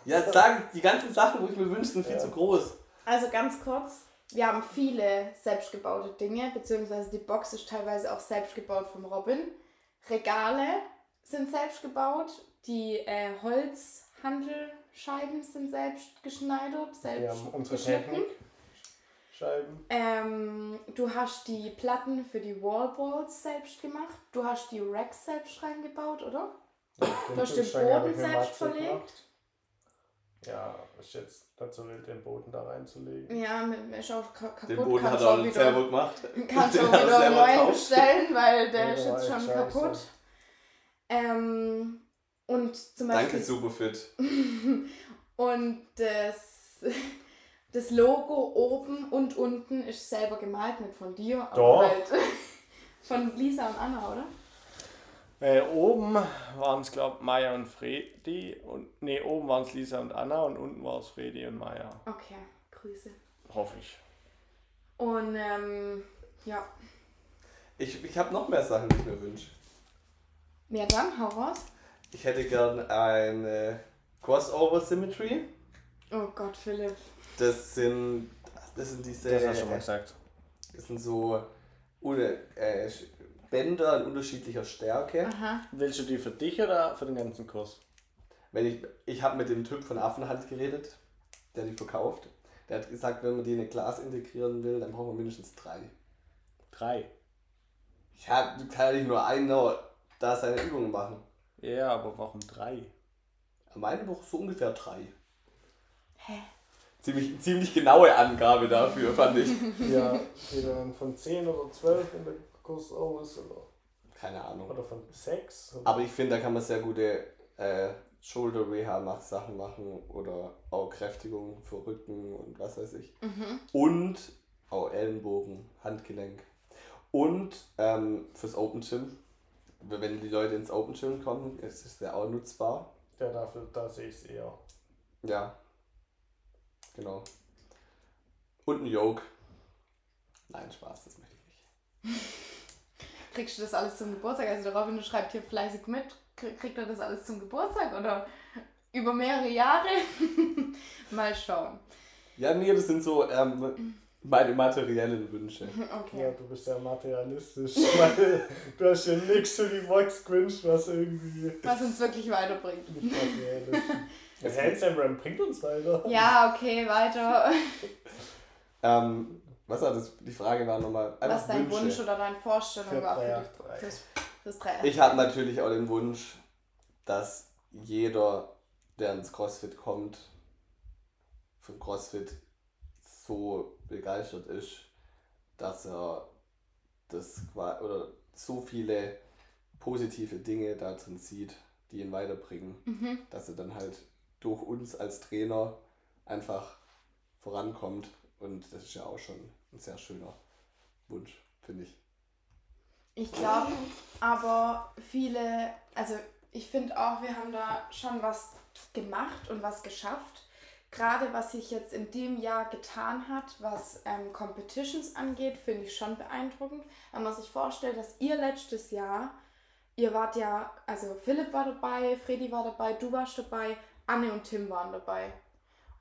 Ja, sagen, die ganzen Sachen, wo ich mir wünsche, sind viel Ja. zu groß. Also ganz kurz, wir haben viele selbstgebaute Dinge, beziehungsweise die Box ist teilweise auch selbst gebaut vom Robin. Regale sind selbst gebaut, die äh, Holzhandelscheiben sind selbst geschneidert, Wir selbst haben unsere geschnitten. Scheiben. Ähm, du hast die Platten für die Wallballs selbst gemacht. Du hast die Racks selbst reingebaut, oder? Ja, Du hast den Boden selbst verlegt. gemacht. Ja, ist jetzt so wild, den Boden da reinzulegen. Ja, mit, ist auch ka- kaputt. Den Boden hat er auch wieder- selber gemacht. Kannst du auch er wieder gekauft. bestellen, weil der Ja, ist jetzt schon scheiße. kaputt. Ähm, und zum Beispiel Danke, Superfit. und das, das Logo oben und unten ist selber gemalt, nicht von dir, aber Doch. halt von Lisa und Anna, oder? Äh, oben waren es, glaube ich, Maya und Fredi. Und, nee, oben waren es Lisa und Anna und unten war es Fredi und Maya. Okay, Grüße. Hoffe ich. Und ähm, ja, Ich, ich habe noch mehr Sachen, die ich mir wünsche. mehr dann, hau raus. Ich hätte gern eine Crossover Symmetry. Oh Gott, Philipp. Das sind, das sind diese. Das hast du schon mal gesagt. Das sind so ohne, äh, Bänder in unterschiedlicher Stärke. Aha. Willst du die für dich oder für den ganzen Kurs? Wenn ich ich habe mit dem Typ von Affenhand geredet, der die verkauft. Der hat gesagt, wenn man die in ein Glas integrieren will, dann braucht man mindestens drei. Drei. Ja, du kannst ja nicht nur einer da seine Übungen machen. Ja, aber warum drei? Meine braucht so ungefähr drei. Hä? Ziemlich, ziemlich genaue Angabe dafür, fand ich. Ja, von 10 oder 12 in der Kurs aus oder, Keine Ahnung. oder von 6? Aber ich finde, da kann man sehr gute äh, Shoulder Reha mach Sachen machen oder auch Kräftigung für Rücken und was weiß ich. Und auch Ellenbogen, Handgelenk. Und ähm, fürs Open Gym. Wenn die Leute ins Open Gym kommen, ist es ja auch nutzbar. Ja, dafür, da sehe ich es eher. Ja. Genau. Und ein Yoke. Nein, Spaß, das möchte ich nicht. Kriegst du das alles zum Geburtstag? Also der Robin schreibt hier fleißig mit. Krie- Kriegt er das alles zum Geburtstag oder über mehrere Jahre? Mal schauen. Ja, nee, das sind so, ähm, Meine materiellen Wünsche. Ja, Okay. du bist ja materialistisch. Weil du hast ja nichts für die Box gewünscht, was irgendwie Was uns wirklich weiterbringt. nicht materiell ist. Das Handsamram bringt uns weiter. Ja, okay, weiter. Ähm, was war das? Die Frage war nochmal. Was dein Wünsche. Wunsch oder deine Vorstellung Für war für die, fürs, fürs. Ich habe natürlich auch den Wunsch, dass jeder, der ins CrossFit kommt, von CrossFit so begeistert ist, dass er das oder so viele positive Dinge da drin sieht, die ihn weiterbringen, Mhm. dass er dann halt durch uns als Trainer einfach vorankommt und das ist ja auch schon ein sehr schöner Wunsch, finde ich. Ich glaube, aber viele, also ich finde auch, wir haben da schon was gemacht und was geschafft. Gerade was sich jetzt in dem Jahr getan hat, was ähm, Competitions angeht, finde ich schon beeindruckend. Wenn man sich vorstellt, dass ihr letztes Jahr, ihr wart ja, also Philipp war dabei, Freddy war dabei, du warst dabei, Anne und Tim waren dabei.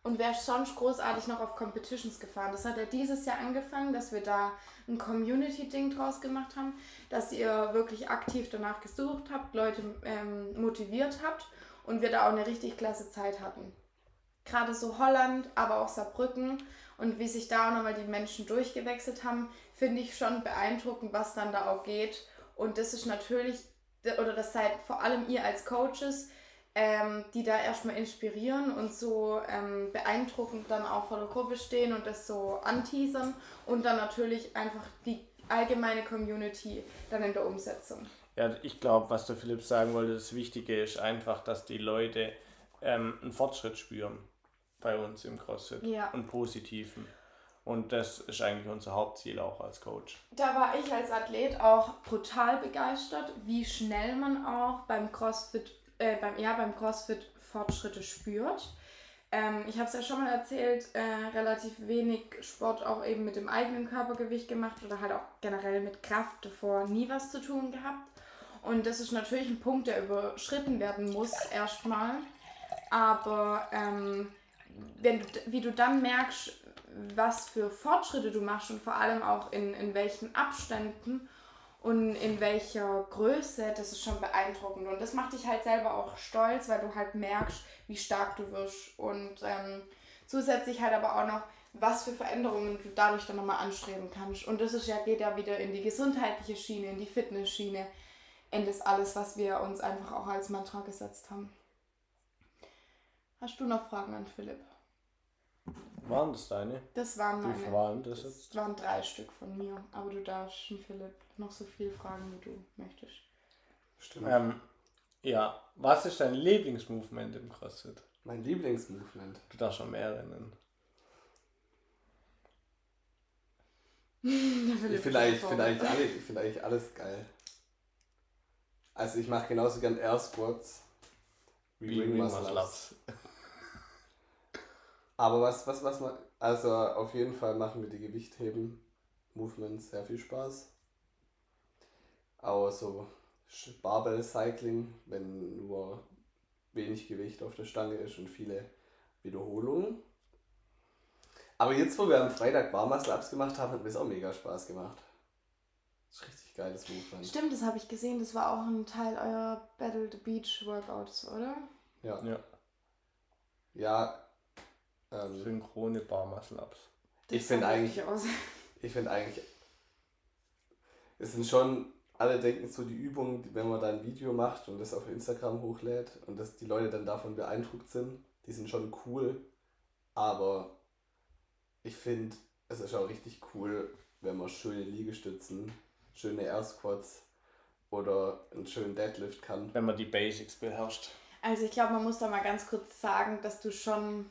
Und ist sonst großartig noch auf Competitions gefahren? Das hat ja dieses Jahr angefangen, dass wir da ein Community-Ding draus gemacht haben, dass ihr wirklich aktiv danach gesucht habt, Leute ähm, motiviert habt und wir da auch eine richtig klasse Zeit hatten. Gerade so Holland, aber auch Saarbrücken und wie sich da auch nochmal die Menschen durchgewechselt haben, finde ich schon beeindruckend, was dann da auch geht. Und das ist natürlich, oder das seid vor allem ihr als Coaches, ähm, die da erstmal inspirieren und so ähm, beeindruckend dann auch vor der Gruppe stehen und das so anteasern und dann natürlich einfach die allgemeine Community dann in der Umsetzung. Ja, ich glaube, was der Philipp sagen wollte, das Wichtige ist einfach, dass die Leute ähm, einen Fortschritt spüren bei uns im CrossFit. Ja. Einen positiven. Und das ist eigentlich unser Hauptziel auch als Coach. Da war ich als Athlet auch brutal begeistert, wie schnell man auch beim CrossFit, äh, beim, ja, beim CrossFit Fortschritte spürt. Ähm, ich habe es ja schon mal erzählt, äh, relativ wenig Sport auch eben mit dem eigenen Körpergewicht gemacht oder halt auch generell mit Kraft davor nie was zu tun gehabt. Und das ist natürlich ein Punkt, der überschritten werden muss erstmal. Aber ähm, wenn du, wie du dann merkst, was für Fortschritte du machst und vor allem auch in, in welchen Abständen und in welcher Größe, das ist schon beeindruckend. Und das macht dich halt selber auch stolz, weil du halt merkst, wie stark du wirst. Und ähm, zusätzlich halt aber auch noch, was für Veränderungen du dadurch dann nochmal anstreben kannst. Und das ist ja, geht ja wieder in die gesundheitliche Schiene, in die Fitnessschiene, in das alles, was wir uns einfach auch als Mantra gesetzt haben. Hast du noch Fragen an Philipp? Waren das deine? Das waren Wie meine. viele waren das jetzt? Das waren drei Stück von mir. Aber du darfst schon Philipp noch so viel fragen, wie du möchtest. Stimmt. Ähm, ja, was ist dein Lieblingsmovement im CrossFit? Mein Lieblingsmovement. Du darfst schon mehrere nennen. Eigentlich, ist find eigentlich, alle, eigentlich alles geil. Also ich mache genauso gern Air Squats wie Wie Ring Muscle Ups. Aber was, was, was man, also auf jeden Fall machen mir die Gewichtheben Movements sehr viel Spaß. Auch so Sch- Barbell Cycling, wenn nur wenig Gewicht auf der Stange ist und viele Wiederholungen. Aber jetzt, wo wir am Freitag Bar Muscle Ups gemacht haben, hat mir es auch mega Spaß gemacht. Das ist richtig geiles Movement. Stimmt, das habe ich gesehen. Das war auch ein Teil eurer Battle the Beach Workouts, oder? Ja. Ja, Ja. Ähm, synchrone Bar Muscle Ups. Das Ich find sah eigentlich- aus. ich finde eigentlich, es sind schon, alle denken so die Übungen, die- wenn man da ein Video macht und das auf Instagram hochlädt und dass die Leute dann davon beeindruckt sind, die sind schon cool, aber ich finde, es ist auch richtig cool, wenn man schöne Liegestützen, schöne Air Squats oder einen schönen Deadlift kann. Wenn man die Basics beherrscht. Also ich glaube, man muss da mal ganz kurz sagen, dass du schon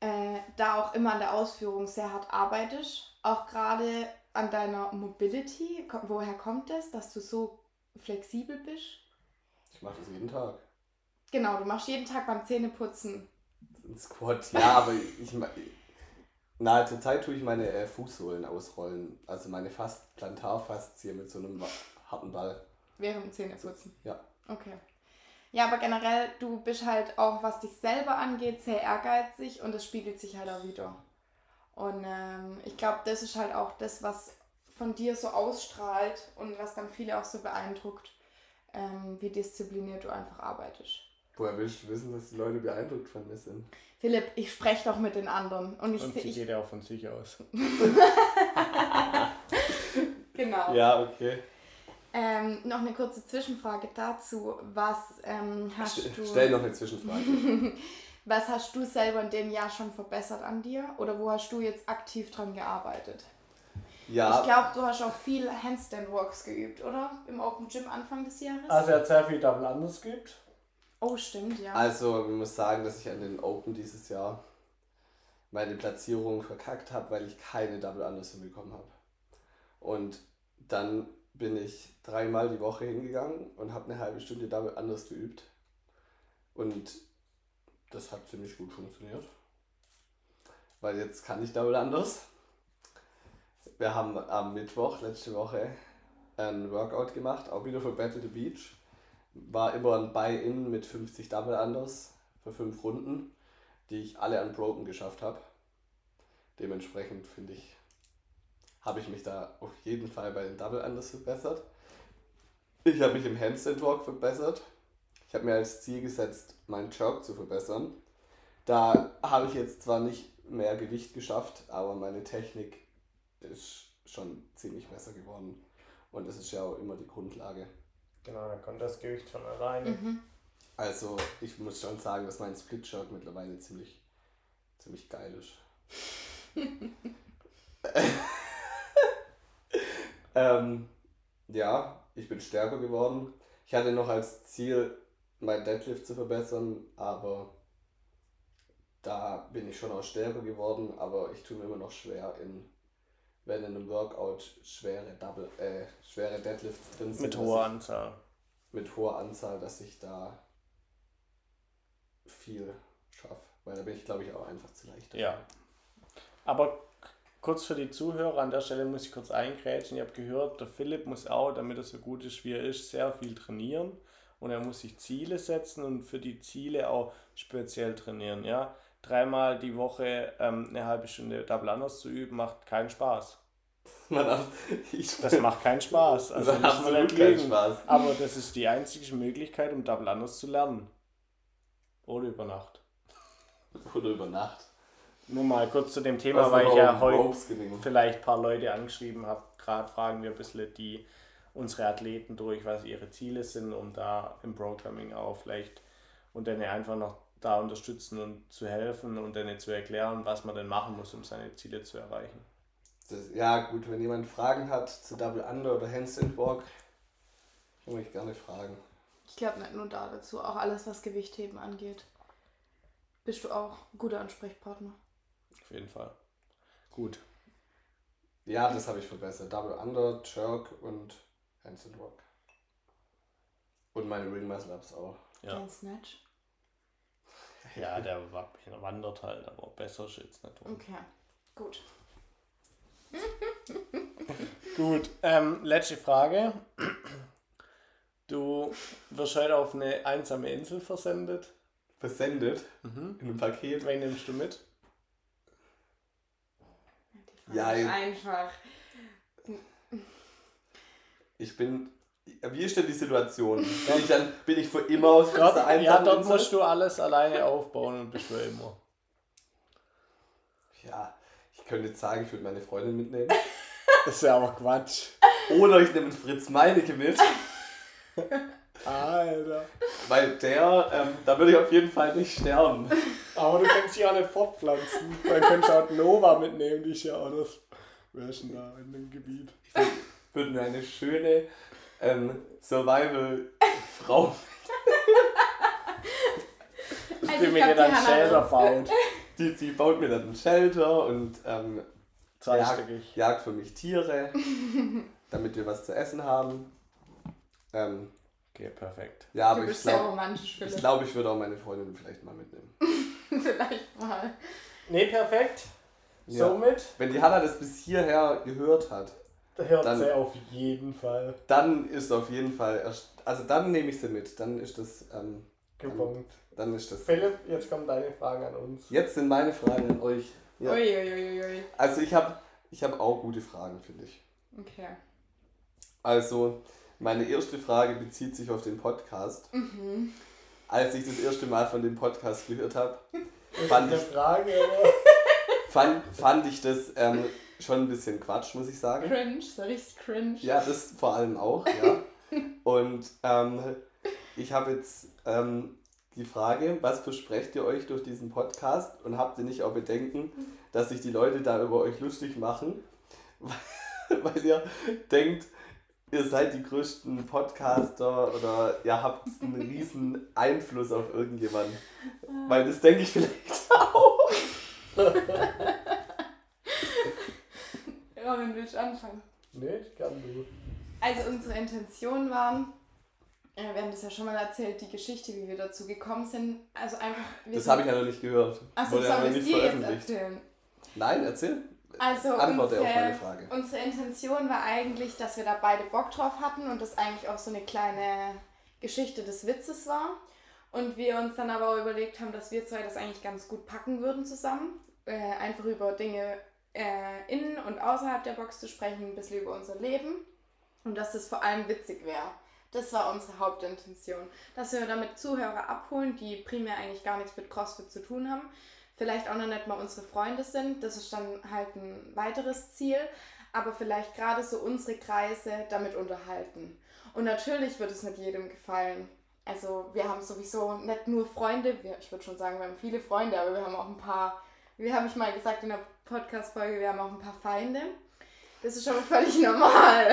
äh, da auch immer an der Ausführung sehr hart arbeitest. Auch gerade an deiner Mobility. Woher kommt es, dass du so flexibel bist? Ich mache das jeden Tag. Genau, du machst jeden Tag beim Zähneputzen. Ein Squat, ja, aber ich, ma- na, zur Zeit tue ich meine äh, Fußsohlen ausrollen, also meine fast Plantarfaszie mit so einem harten Ball. Während dem Zähneputzen? Ja. Okay. Ja, aber generell, du bist halt auch, was dich selber angeht, sehr ehrgeizig und das spiegelt sich halt auch wieder. Und ähm, ich glaube, das ist halt auch das, was von dir so ausstrahlt und was dann viele auch so beeindruckt, ähm, wie diszipliniert du einfach arbeitest. Woher willst du wissen, dass die Leute beeindruckt von mir sind? Philipp, ich spreche doch mit den anderen und ich Und sehe, sie ich, geht ja auch von sich aus. genau. Ja, okay. Ähm, noch eine kurze Zwischenfrage dazu. Was ähm, hast St du? Stell noch eine Zwischenfrage. Was hast du selber in dem Jahr schon verbessert an dir? Oder wo hast du jetzt aktiv dran gearbeitet? Ich Ja, glaube, du hast auch viel Handstand Walks geübt, oder? Im Open Gym Anfang des Jahres? Also er hat sehr viel Double Anders geübt. oh, stimmt, ja. also ich muss sagen, dass ich an den Open dieses Jahr meine Platzierung verkackt habe, weil ich keine Double Unders hinbekommen habe. Und dann bin ich dreimal die Woche hingegangen und habe eine halbe Stunde Double Unders geübt. Und das hat ziemlich gut funktioniert. Weil jetzt kann ich Double Unders. Wir haben am Mittwoch letzte Woche ein Workout gemacht, auch wieder für Battle the Beach. War immer ein Buy-In mit 50 Double Unders für fünf Runden, die ich alle unbroken geschafft habe. Dementsprechend finde ich, habe ich mich da auf jeden Fall bei den Double Unders verbessert. Ich habe mich im Handstand Walk verbessert. Ich habe mir als Ziel gesetzt, meinen Jerk zu verbessern. Da habe ich jetzt zwar nicht mehr Gewicht geschafft, aber meine Technik ist schon ziemlich besser geworden. Und das ist ja auch immer die Grundlage. Genau, dann kommt das Gewicht von alleine. mhm. Also ich muss schon sagen, dass mein Split Jerk mittlerweile ziemlich, ziemlich geil ist. ähm, ja, ich bin stärker geworden. Ich hatte noch als Ziel, mein Deadlift zu verbessern, aber da bin ich schon auch stärker geworden, aber ich tue mir immer noch schwer in wenn in einem Workout schwere Double, äh, schwere Deadlifts drin sind. Mit hoher ich- Anzahl. mit hoher Anzahl, dass ich da viel schaffe. Weil da bin ich, glaube ich, auch einfach zu leicht. Ja. Aber kurz für die Zuhörer, an der Stelle muss ich kurz eingrätschen. Ich habe gehört, der Philipp muss auch, damit er so gut ist, wie er ist, sehr viel trainieren. Und er muss sich Ziele setzen und für die Ziele auch speziell trainieren. Ja? Dreimal die Woche ähm, eine halbe Stunde Double Anders zu üben, macht keinen Spaß. Ich Das macht keinen Spaß. Also das macht absolut keinen. Spaß. Aber das ist die einzige Möglichkeit, um Double Anders zu lernen. Oder über Nacht. Oder über Nacht. Nur mal kurz zu dem Thema, Was weil ich ja heute vielleicht ein paar Leute angeschrieben habe. Gerade fragen wir ein bisschen die, unsere Athleten durch, was ihre Ziele sind, um da im Programming auch vielleicht und dann einfach noch da unterstützen und zu helfen und dann zu erklären, was man denn machen muss, um seine Ziele zu erreichen. Das, ja, gut, wenn jemand Fragen hat zu Double Under oder Handstand Walk, kann mich gerne fragen. Ich glaube nicht nur da dazu, auch alles, was Gewichtheben angeht. Bist du auch ein guter Ansprechpartner. Auf jeden Fall. Gut. Ja, das habe ich verbessert. Double Under, Jerk und Handstand Walk. Und meine Ring Muscle Ups auch. Ja. Dein Snatch. Ja, der wa- wandert halt, aber besser ist jetzt nicht. Okay, gut. Gut, ähm, letzte Frage. Du wirst heute auf eine einsame Insel versendet. Versendet Mhm. in einem Paket. Wen nimmst du mit? Ja, ich- einfach. Ich bin. Wie ist denn die Situation? Bin ich dann bin ich für immer auf dieser Dort, ja, dort Insel? musst du alles alleine aufbauen und bist für immer. Ja, ich könnte jetzt sagen, ich würde meine Freundin mitnehmen. Das ist ja auch Quatsch. Oder ich nehme Fritz Meinecke mit. Alter. Weil der, ähm, da würde ich auf jeden Fall nicht sterben. Aber du kannst dich auch nicht fortpflanzen. Dann könntest du auch Nova mitnehmen, die ist ja auch das. Wer ist denn da in dem Gebiet? Ich würde würd mir eine schöne ähm, Survival-Frau. Also Die ich mir glaub, dann die Hannah Shelter baut. Die, die baut mir dann ein Shelter und ähm, Zweistöckig. jagt für mich Tiere, damit wir was zu essen haben. Ähm, Okay, perfekt. ja, Du aber ich glaube, ich, glaub, ich würde auch meine Freundin vielleicht mal mitnehmen. Vielleicht mal. Nee, perfekt. Ja. Somit Wenn die Hanna das bis hierher gehört hat, hört Dann- sie auf jeden Fall. dann ist auf jeden Fall, erst, also dann nehme ich sie mit. Dann ist das ähm, gebongt. Dann ist das. Philipp, jetzt kommen deine Fragen an uns. Jetzt sind meine Fragen an euch. Ja. Uiuiuiui. Also ich habe ich hab auch gute Fragen, finde ich. Okay. Also, meine erste Frage bezieht sich auf den Podcast. Mhm. Als ich das erste Mal von dem Podcast gehört habe, Fand ich- Frage, fand, fand ich das ähm, schon ein bisschen Quatsch, muss ich sagen. Cringe, so richtig cringe. Ja, das vor allem auch, ja. Und ähm, ich habe jetzt ähm, die Frage, was versprecht ihr euch durch diesen Podcast und habt ihr nicht auch Bedenken, dass sich die Leute da über euch lustig machen, weil ihr denkt, ihr seid die größten Podcaster oder ihr habt einen riesen Einfluss auf irgendjemanden. Weil das denke ich vielleicht auch. Robin, willst du anfangen? nee, kann du. Also unsere Intention war, äh, wir haben das ja schon mal erzählt, die Geschichte, wie wir dazu gekommen sind. Also einfach. Das habe ich ja noch nicht gehört. Achso, soll ich dir jetzt veröffentlicht. erzählen? Nein, erzähl. Also Antworte auf meine unsere, Frage. unsere Intention war eigentlich, dass wir da beide Bock drauf hatten und das eigentlich auch so eine kleine Geschichte des Witzes war. Und wir uns dann aber auch überlegt haben, dass wir zwei das eigentlich ganz gut packen würden zusammen. Äh, einfach über Dinge äh, in und außerhalb der Box zu sprechen, ein bisschen über unser Leben. Und dass das vor allem witzig wäre. Das war unsere Hauptintention. Dass wir damit Zuhörer abholen, die primär eigentlich gar nichts mit CrossFit zu tun haben. Vielleicht auch noch nicht mal unsere Freunde sind. Das ist dann halt ein weiteres Ziel. Aber vielleicht gerade so unsere Kreise damit unterhalten. Und natürlich wird es nicht jedem gefallen. Also wir haben sowieso nicht nur Freunde, ich würde schon sagen, wir haben viele Freunde, aber wir haben auch ein paar, wie habe ich mal gesagt in der Podcast-Folge, wir haben auch ein paar Feinde. Das ist aber völlig normal.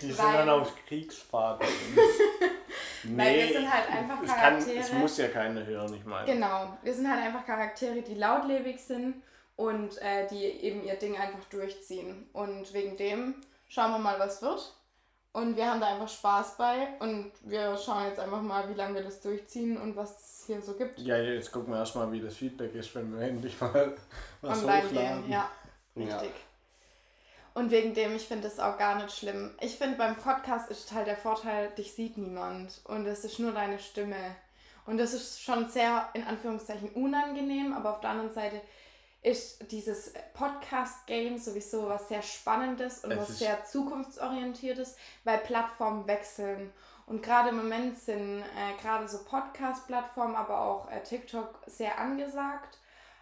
Die sind dann auf Kriegsfahrt. Weil wir sind halt einfach es, kann, Charaktere. es muss ja keiner hören, ich meine. Genau, wir sind halt einfach Charaktere, die lautlebig sind und äh, die eben ihr Ding einfach durchziehen. Und wegen dem schauen wir mal, was wird. Und wir haben da einfach Spaß bei und wir schauen jetzt einfach mal, wie lange wir das durchziehen und was es hier so gibt. Ja, jetzt gucken wir erstmal, wie das Feedback ist, wenn wir endlich mal was Online hochladen. gehen, ja, Ja. Und wegen dem, ich finde das auch gar nicht schlimm. Ich finde, beim Podcast ist halt der Vorteil, dich sieht niemand und es ist nur deine Stimme. Und das ist schon sehr, in Anführungszeichen, unangenehm, aber auf der anderen Seite ist dieses Podcast-Game sowieso was sehr Spannendes und Es was sehr zukunftsorientiertes, weil Plattformen wechseln. Und gerade im Moment sind äh, gerade so Podcast-Plattformen, aber auch äh, TikTok sehr angesagt.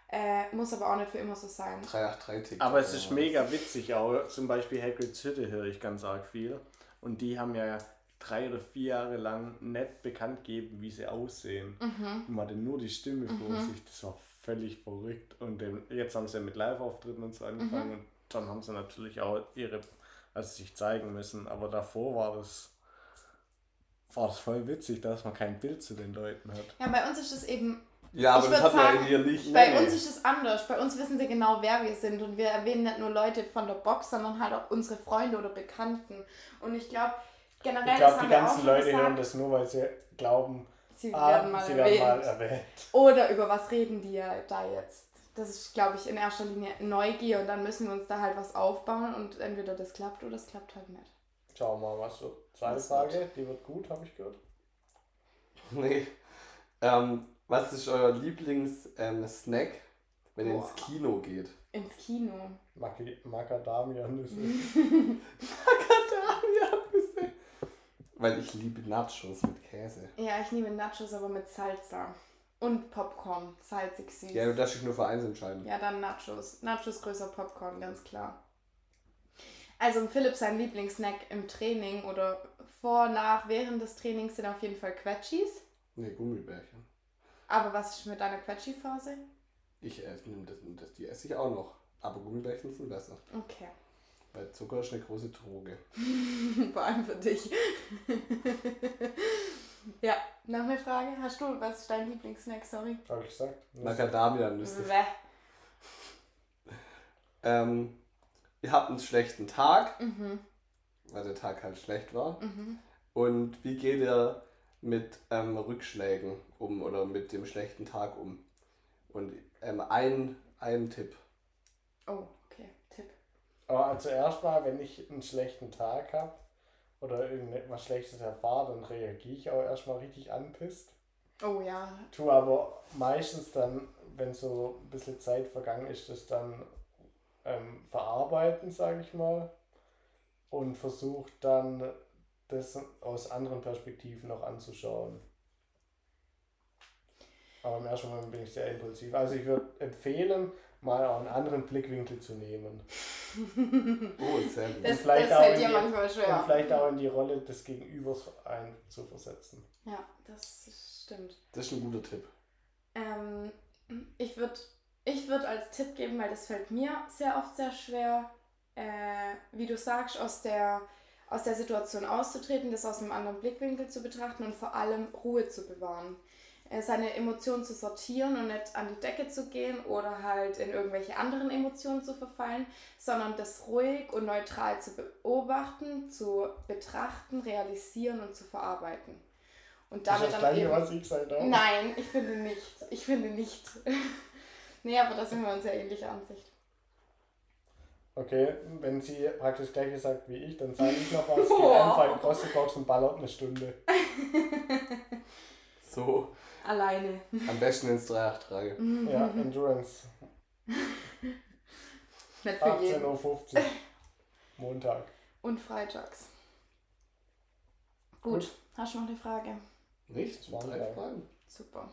Äh, muss aber auch nicht für immer so sein. 383 TikTok. Aber es ist mega witzig auch. Zum Beispiel Hagrid's Hütte höre ich ganz arg viel. Und die haben ja drei oder vier Jahre lang nicht bekannt gegeben, wie sie aussehen. Mhm. Und man hatte nur die Stimme vor sich. Das war völlig verrückt. Und jetzt haben sie mit Live-Auftritten und so angefangen. Und dann haben sie natürlich auch ihre, also sich zeigen müssen. Aber davor war das, war das voll witzig, dass man kein Bild zu den Leuten hat. Ja, bei uns ist es eben Ja, aber Ich das hat man sagen, hier nicht. Bei Nee, uns ist es anders. Bei uns wissen sie genau, wer wir sind. Und wir erwähnen nicht nur Leute von der Box, sondern halt auch unsere Freunde oder Bekannten. Und ich glaube, generell, Ich das glaube, haben die ganzen Leute gesagt, hören das nur, weil sie glauben, sie ah, werden mal sie erwähnt. werden mal erwähnt. Oder über was reden die ja da jetzt? Das ist, glaube ich, in erster Linie Neugier. Und dann müssen wir uns da halt was aufbauen. Und entweder das klappt oder es klappt halt nicht. Schauen wir mal, was so. Zweite Was Frage, die wird gut, habe ich gehört. Nee. Ähm, was ist euer Lieblings-Snack, ähm, wenn ihr ins. Kino geht? Ins Kino. Maki- Macadamia-Nüsse. Macadamia-Nüsse. Weil ich liebe Nachos mit Käse. Ja, ich nehme Nachos, aber mit Salsa. Und Popcorn. Salzig süß. Ja, du darfst dich nur für eins entscheiden. Ja, dann Nachos. Nachos größer Popcorn, ganz klar. Also Philipp sein Lieblingssnack im Training oder vor, nach, während des Trainings sind auf jeden Fall Quetschis. Nee, Gummibärchen. Aber was ist mit deiner Quetschi-Phase? Ich esse das, das, die esse ich auch noch. Aber Gummibärchen sind besser. Okay. Weil Zucker ist eine große Droge. Vor allem für dich. ja, noch eine Frage. Hast du, was ist dein Lieblingssnack? Sorry. Habe ich gesagt? Nüsse. Macadamia-Nüsse. Bäh. Ähm, ihr habt einen schlechten Tag, Mhm. weil der Tag halt schlecht war. Mhm. Und wie geht ihr mit ähm, Rückschlägen um oder mit dem schlechten Tag um? Und ähm, ein, ein Tipp. Oh, okay. Tipp. Aber also erstmal, wenn ich einen schlechten Tag habe oder irgendetwas Schlechtes erfahre, dann reagiere ich auch erstmal richtig anpisst. Oh ja. Tu aber meistens dann, wenn so ein bisschen Zeit vergangen ist, das dann ähm, verarbeiten, sage ich mal. Und versucht dann das aus anderen Perspektiven noch anzuschauen. Aber im ersten Moment bin ich sehr impulsiv. Also ich würde empfehlen, mal auch einen anderen Blickwinkel zu nehmen. Oh, sehr gut. Das, vielleicht das auch fällt in dir die- manchmal schwer. Und vielleicht auch in die Rolle des Gegenübers einzuversetzen. Ja, das stimmt. Das ist ein guter Tipp. Ähm, ich würde ich würd als Tipp geben, weil das fällt mir sehr oft sehr schwer, äh, wie du sagst, aus der, aus der Situation auszutreten, das aus einem anderen Blickwinkel zu betrachten und vor allem Ruhe zu bewahren. Äh, seine Emotionen zu sortieren und nicht an die Decke zu gehen oder halt in irgendwelche anderen Emotionen zu verfallen, sondern das ruhig und neutral zu beobachten, zu betrachten, realisieren und zu verarbeiten. Und Das damit ist das dann gleiche, eben, was ich gesagt habe. Nein, ich finde nicht. Ich finde nicht. nee, aber da sind wir uns ja ähnlicher Ansicht. Okay, wenn sie praktisch gleich sagt wie ich, dann sage ich noch was. Oh. Geht einfach in große Box und ballert eine Stunde. So, Alleine. am besten ins 383. Ja, Endurance. Nicht für jeden. 18.50 Uhr. Montag. Und freitags. Gut. Gut. Hast du noch eine Frage? Nicht? Das waren drei. Fragen. Super.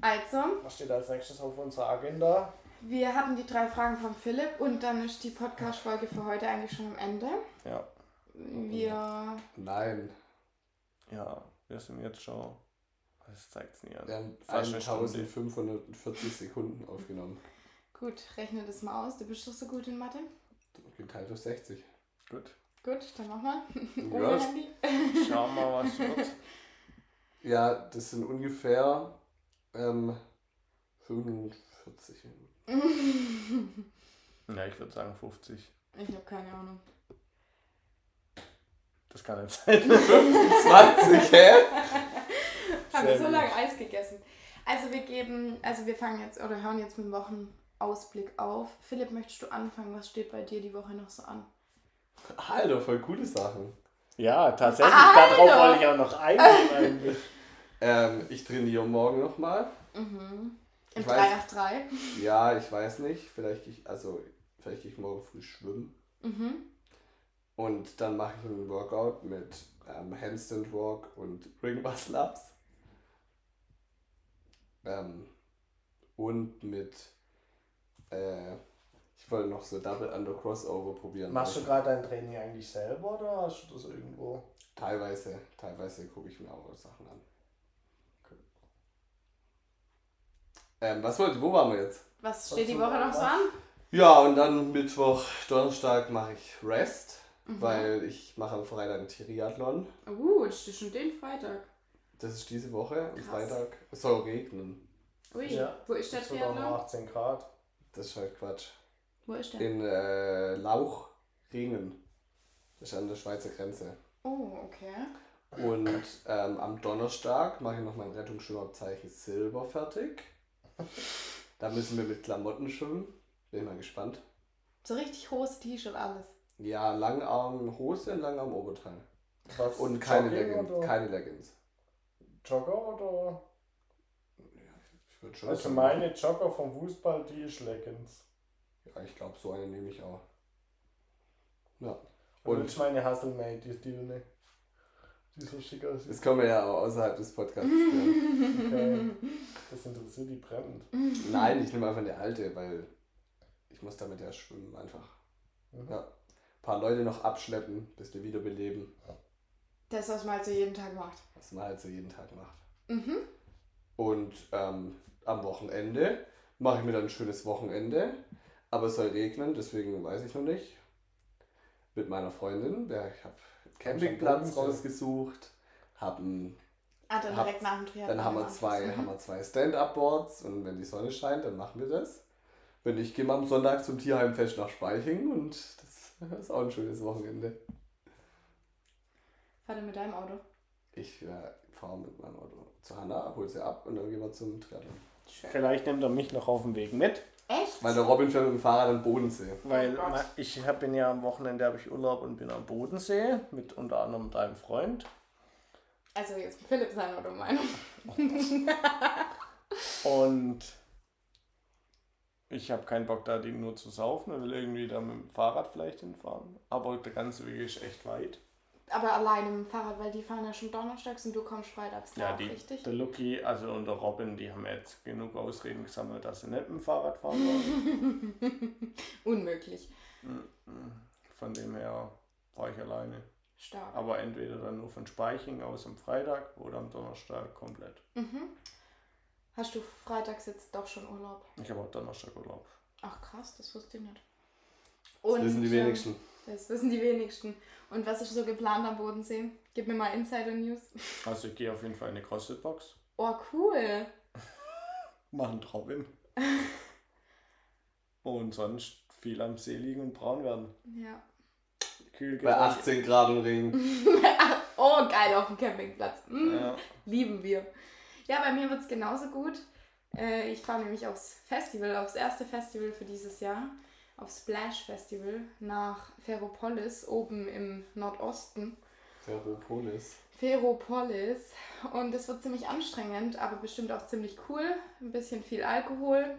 Also, Was steht als nächstes auf unserer Agenda? wir hatten die drei Fragen von Philipp und dann ist die Podcast-Folge für heute eigentlich schon am Ende. Ja. Wir. Nein, Ja, wir sind jetzt schon. Das zeigt es nie an. wir haben Fast eine Stunde. 1540 Sekunden aufgenommen. Gut, rechne das mal aus. Du bist doch so gut in Mathe. Geteilt durch 60. Gut. Gut, dann mach mal. Ohne Ja, Handy. Schauen wir mal, was wird. ja, das sind ungefähr ähm, 45 Minuten. Ja, ich würde sagen 50. Ich habe keine Ahnung. Das kann nicht sein. 20, hä? Haben wir so lange Eis gegessen. Also wir geben, also wir fangen jetzt oder hören jetzt mit dem Wochenausblick auf. Philipp, möchtest du anfangen? Was steht bei dir die Woche noch so an? Alter, voll coole Sachen. Ja, tatsächlich. Alter! Darauf wollte ich auch noch eingehen eigentlich. Ähm, ich trainiere morgen nochmal. Mhm. Im Ich 3 weiß. nach 3. Ja, ich weiß nicht. Vielleicht gehe ich, also, vielleicht gehe ich morgen früh schwimmen. Mhm. Und dann mache ich einen Workout mit ähm, Handstand Walk und Ring Muscle Ups. Ähm, und mit, äh, ich wollte noch so Double Under Crossover probieren. Machst du gerade dein Training eigentlich selber oder hast du das irgendwo? Teilweise, teilweise gucke ich mir auch Sachen an. Ähm, was wollt ihr, wo waren wir jetzt? Was steht die zum Woche noch so an? Ja, und dann Mittwoch, Donnerstag mache ich Rest, Mhm. weil ich mache am Freitag einen Triathlon. Uh, das ist schon den Freitag. Das ist diese Woche, am Krass. Freitag. Es soll regnen. Ui, Ja. wo ist der Das Triathlon? 18 Grad. Das ist halt Quatsch. Wo ist der? In äh, Lauchringen. Das ist an der Schweizer Grenze. Oh, okay. Und ähm, am Donnerstag mache ich noch mein Rettungsschwimmabzeichen Silber fertig. Da müssen wir mit Klamotten schwimmen. Bin mal gespannt. So richtig Hose, T-Shirt, alles. Ja, Langarm Hose, Langarm Oberteil. Was, Und keine Jogging Leggings. Keine Leggings. Jogger oder? Ich würde schon Also sagen- meine Jogger vom Fußball, die ist Leggings. Ja, ich glaube, so eine nehme ich auch. Ja. Und, Und das ist meine Hasselmate, die ist dünne. Die so schick aussieht. das können wir ja auch außerhalb des Podcasts. Okay. Das interessiert die brennend. Nein, ich nehme einfach eine alte, weil ich muss damit ja schwimmen einfach. Mhm. Ja. Ein paar Leute noch abschleppen, bis wir wiederbeleben, Das, was man halt so jeden Tag macht. was man halt so jeden Tag macht. Mhm. Und ähm, am Wochenende mache ich mir dann ein schönes Wochenende, aber es soll regnen, deswegen weiß ich noch nicht. Mit meiner Freundin, ja, ich habe Campingplatz rausgesucht, haben Ah, dann Hab- direkt nach dem Triathlon. Dann haben wir zwei, Mhm. haben wir zwei Stand-Up-Boards und wenn die Sonne scheint, dann machen wir das. Wenn nicht, gehen wir am Sonntag zum Tierheimfest nach Speiching und das ist auch ein schönes Wochenende. Fahr dir mit deinem Auto. Ich äh, fahre mit meinem Auto zu Hanna, hol sie ab und dann gehen wir zum Triathlon. Schön. Vielleicht nimmt er mich noch auf den Weg mit, Echt? Weil der Robin fährt mit dem Fahrrad den Bodensee. weil Oh ich hab- bin ja am Wochenende habe ich Urlaub und bin am Bodensee mit unter anderem deinem Freund. Also jetzt Philipp seine Automeinung. Und ich habe keinen Bock, da die nur zu saufen. Ich will irgendwie da mit dem Fahrrad vielleicht hinfahren. Aber der ganze Weg ist echt weit. Aber alleine mit dem Fahrrad, weil die fahren ja schon donnerstags und du kommst freitags Ja, nach, die, richtig? der Lucky, also und der Robin, die haben jetzt genug Ausreden gesammelt, dass sie nicht mit dem Fahrrad fahren wollen. Unmöglich. Von dem her war ich alleine. Stark. Aber entweder dann nur von Speiching aus am Freitag oder am Donnerstag komplett. Mhm. Hast du freitags jetzt doch schon Urlaub? Ich habe auch Donnerstag Urlaub. Ach krass, das wusste ich nicht. Das Und, wissen die ähm, wenigsten. Das wissen die wenigsten. Und was ist so geplant am Bodensee? Gib mir mal Insider-News. Also ich gehe auf jeden Fall in eine CrossFit-Box. Oh, cool. Machen Robin. und sonst viel am See liegen und braun werden. Ja. Kühl Bei 18 Grad und Regen. oh, geil auf dem Campingplatz. Mm, Ja. Lieben wir. Ja, bei mir wird es genauso gut. Äh, ich fahre nämlich aufs Festival, aufs erste Festival für dieses Jahr. Aufs Splash Festival nach Ferropolis, oben im Nordosten. Ferropolis. Ferropolis. Und es wird ziemlich anstrengend, aber bestimmt auch ziemlich cool. Ein bisschen viel Alkohol.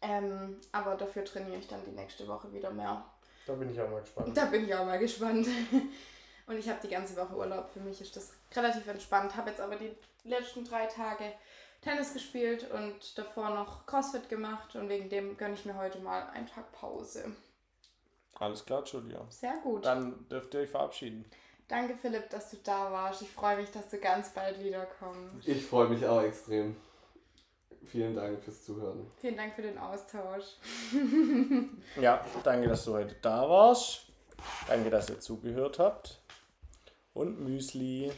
Ähm, aber dafür trainiere ich dann die nächste Woche wieder mehr. Da bin ich auch mal gespannt. Da bin ich auch mal gespannt. Und ich habe die ganze Woche Urlaub. Für mich ist das relativ entspannt. Habe jetzt aber die letzten drei Tage Tennis gespielt und davor noch Crossfit gemacht. Und wegen dem gönne ich mir heute mal einen Tag Pause. Alles klar, Julia. Sehr gut. Dann dürft ihr euch verabschieden. Danke, Philipp, dass du da warst. Ich freue mich, dass du ganz bald wiederkommst. Ich freue mich auch extrem. Vielen Dank fürs Zuhören. Vielen Dank für den Austausch. Ja, danke, dass du heute da warst. Danke, dass ihr zugehört habt. Und Müsli.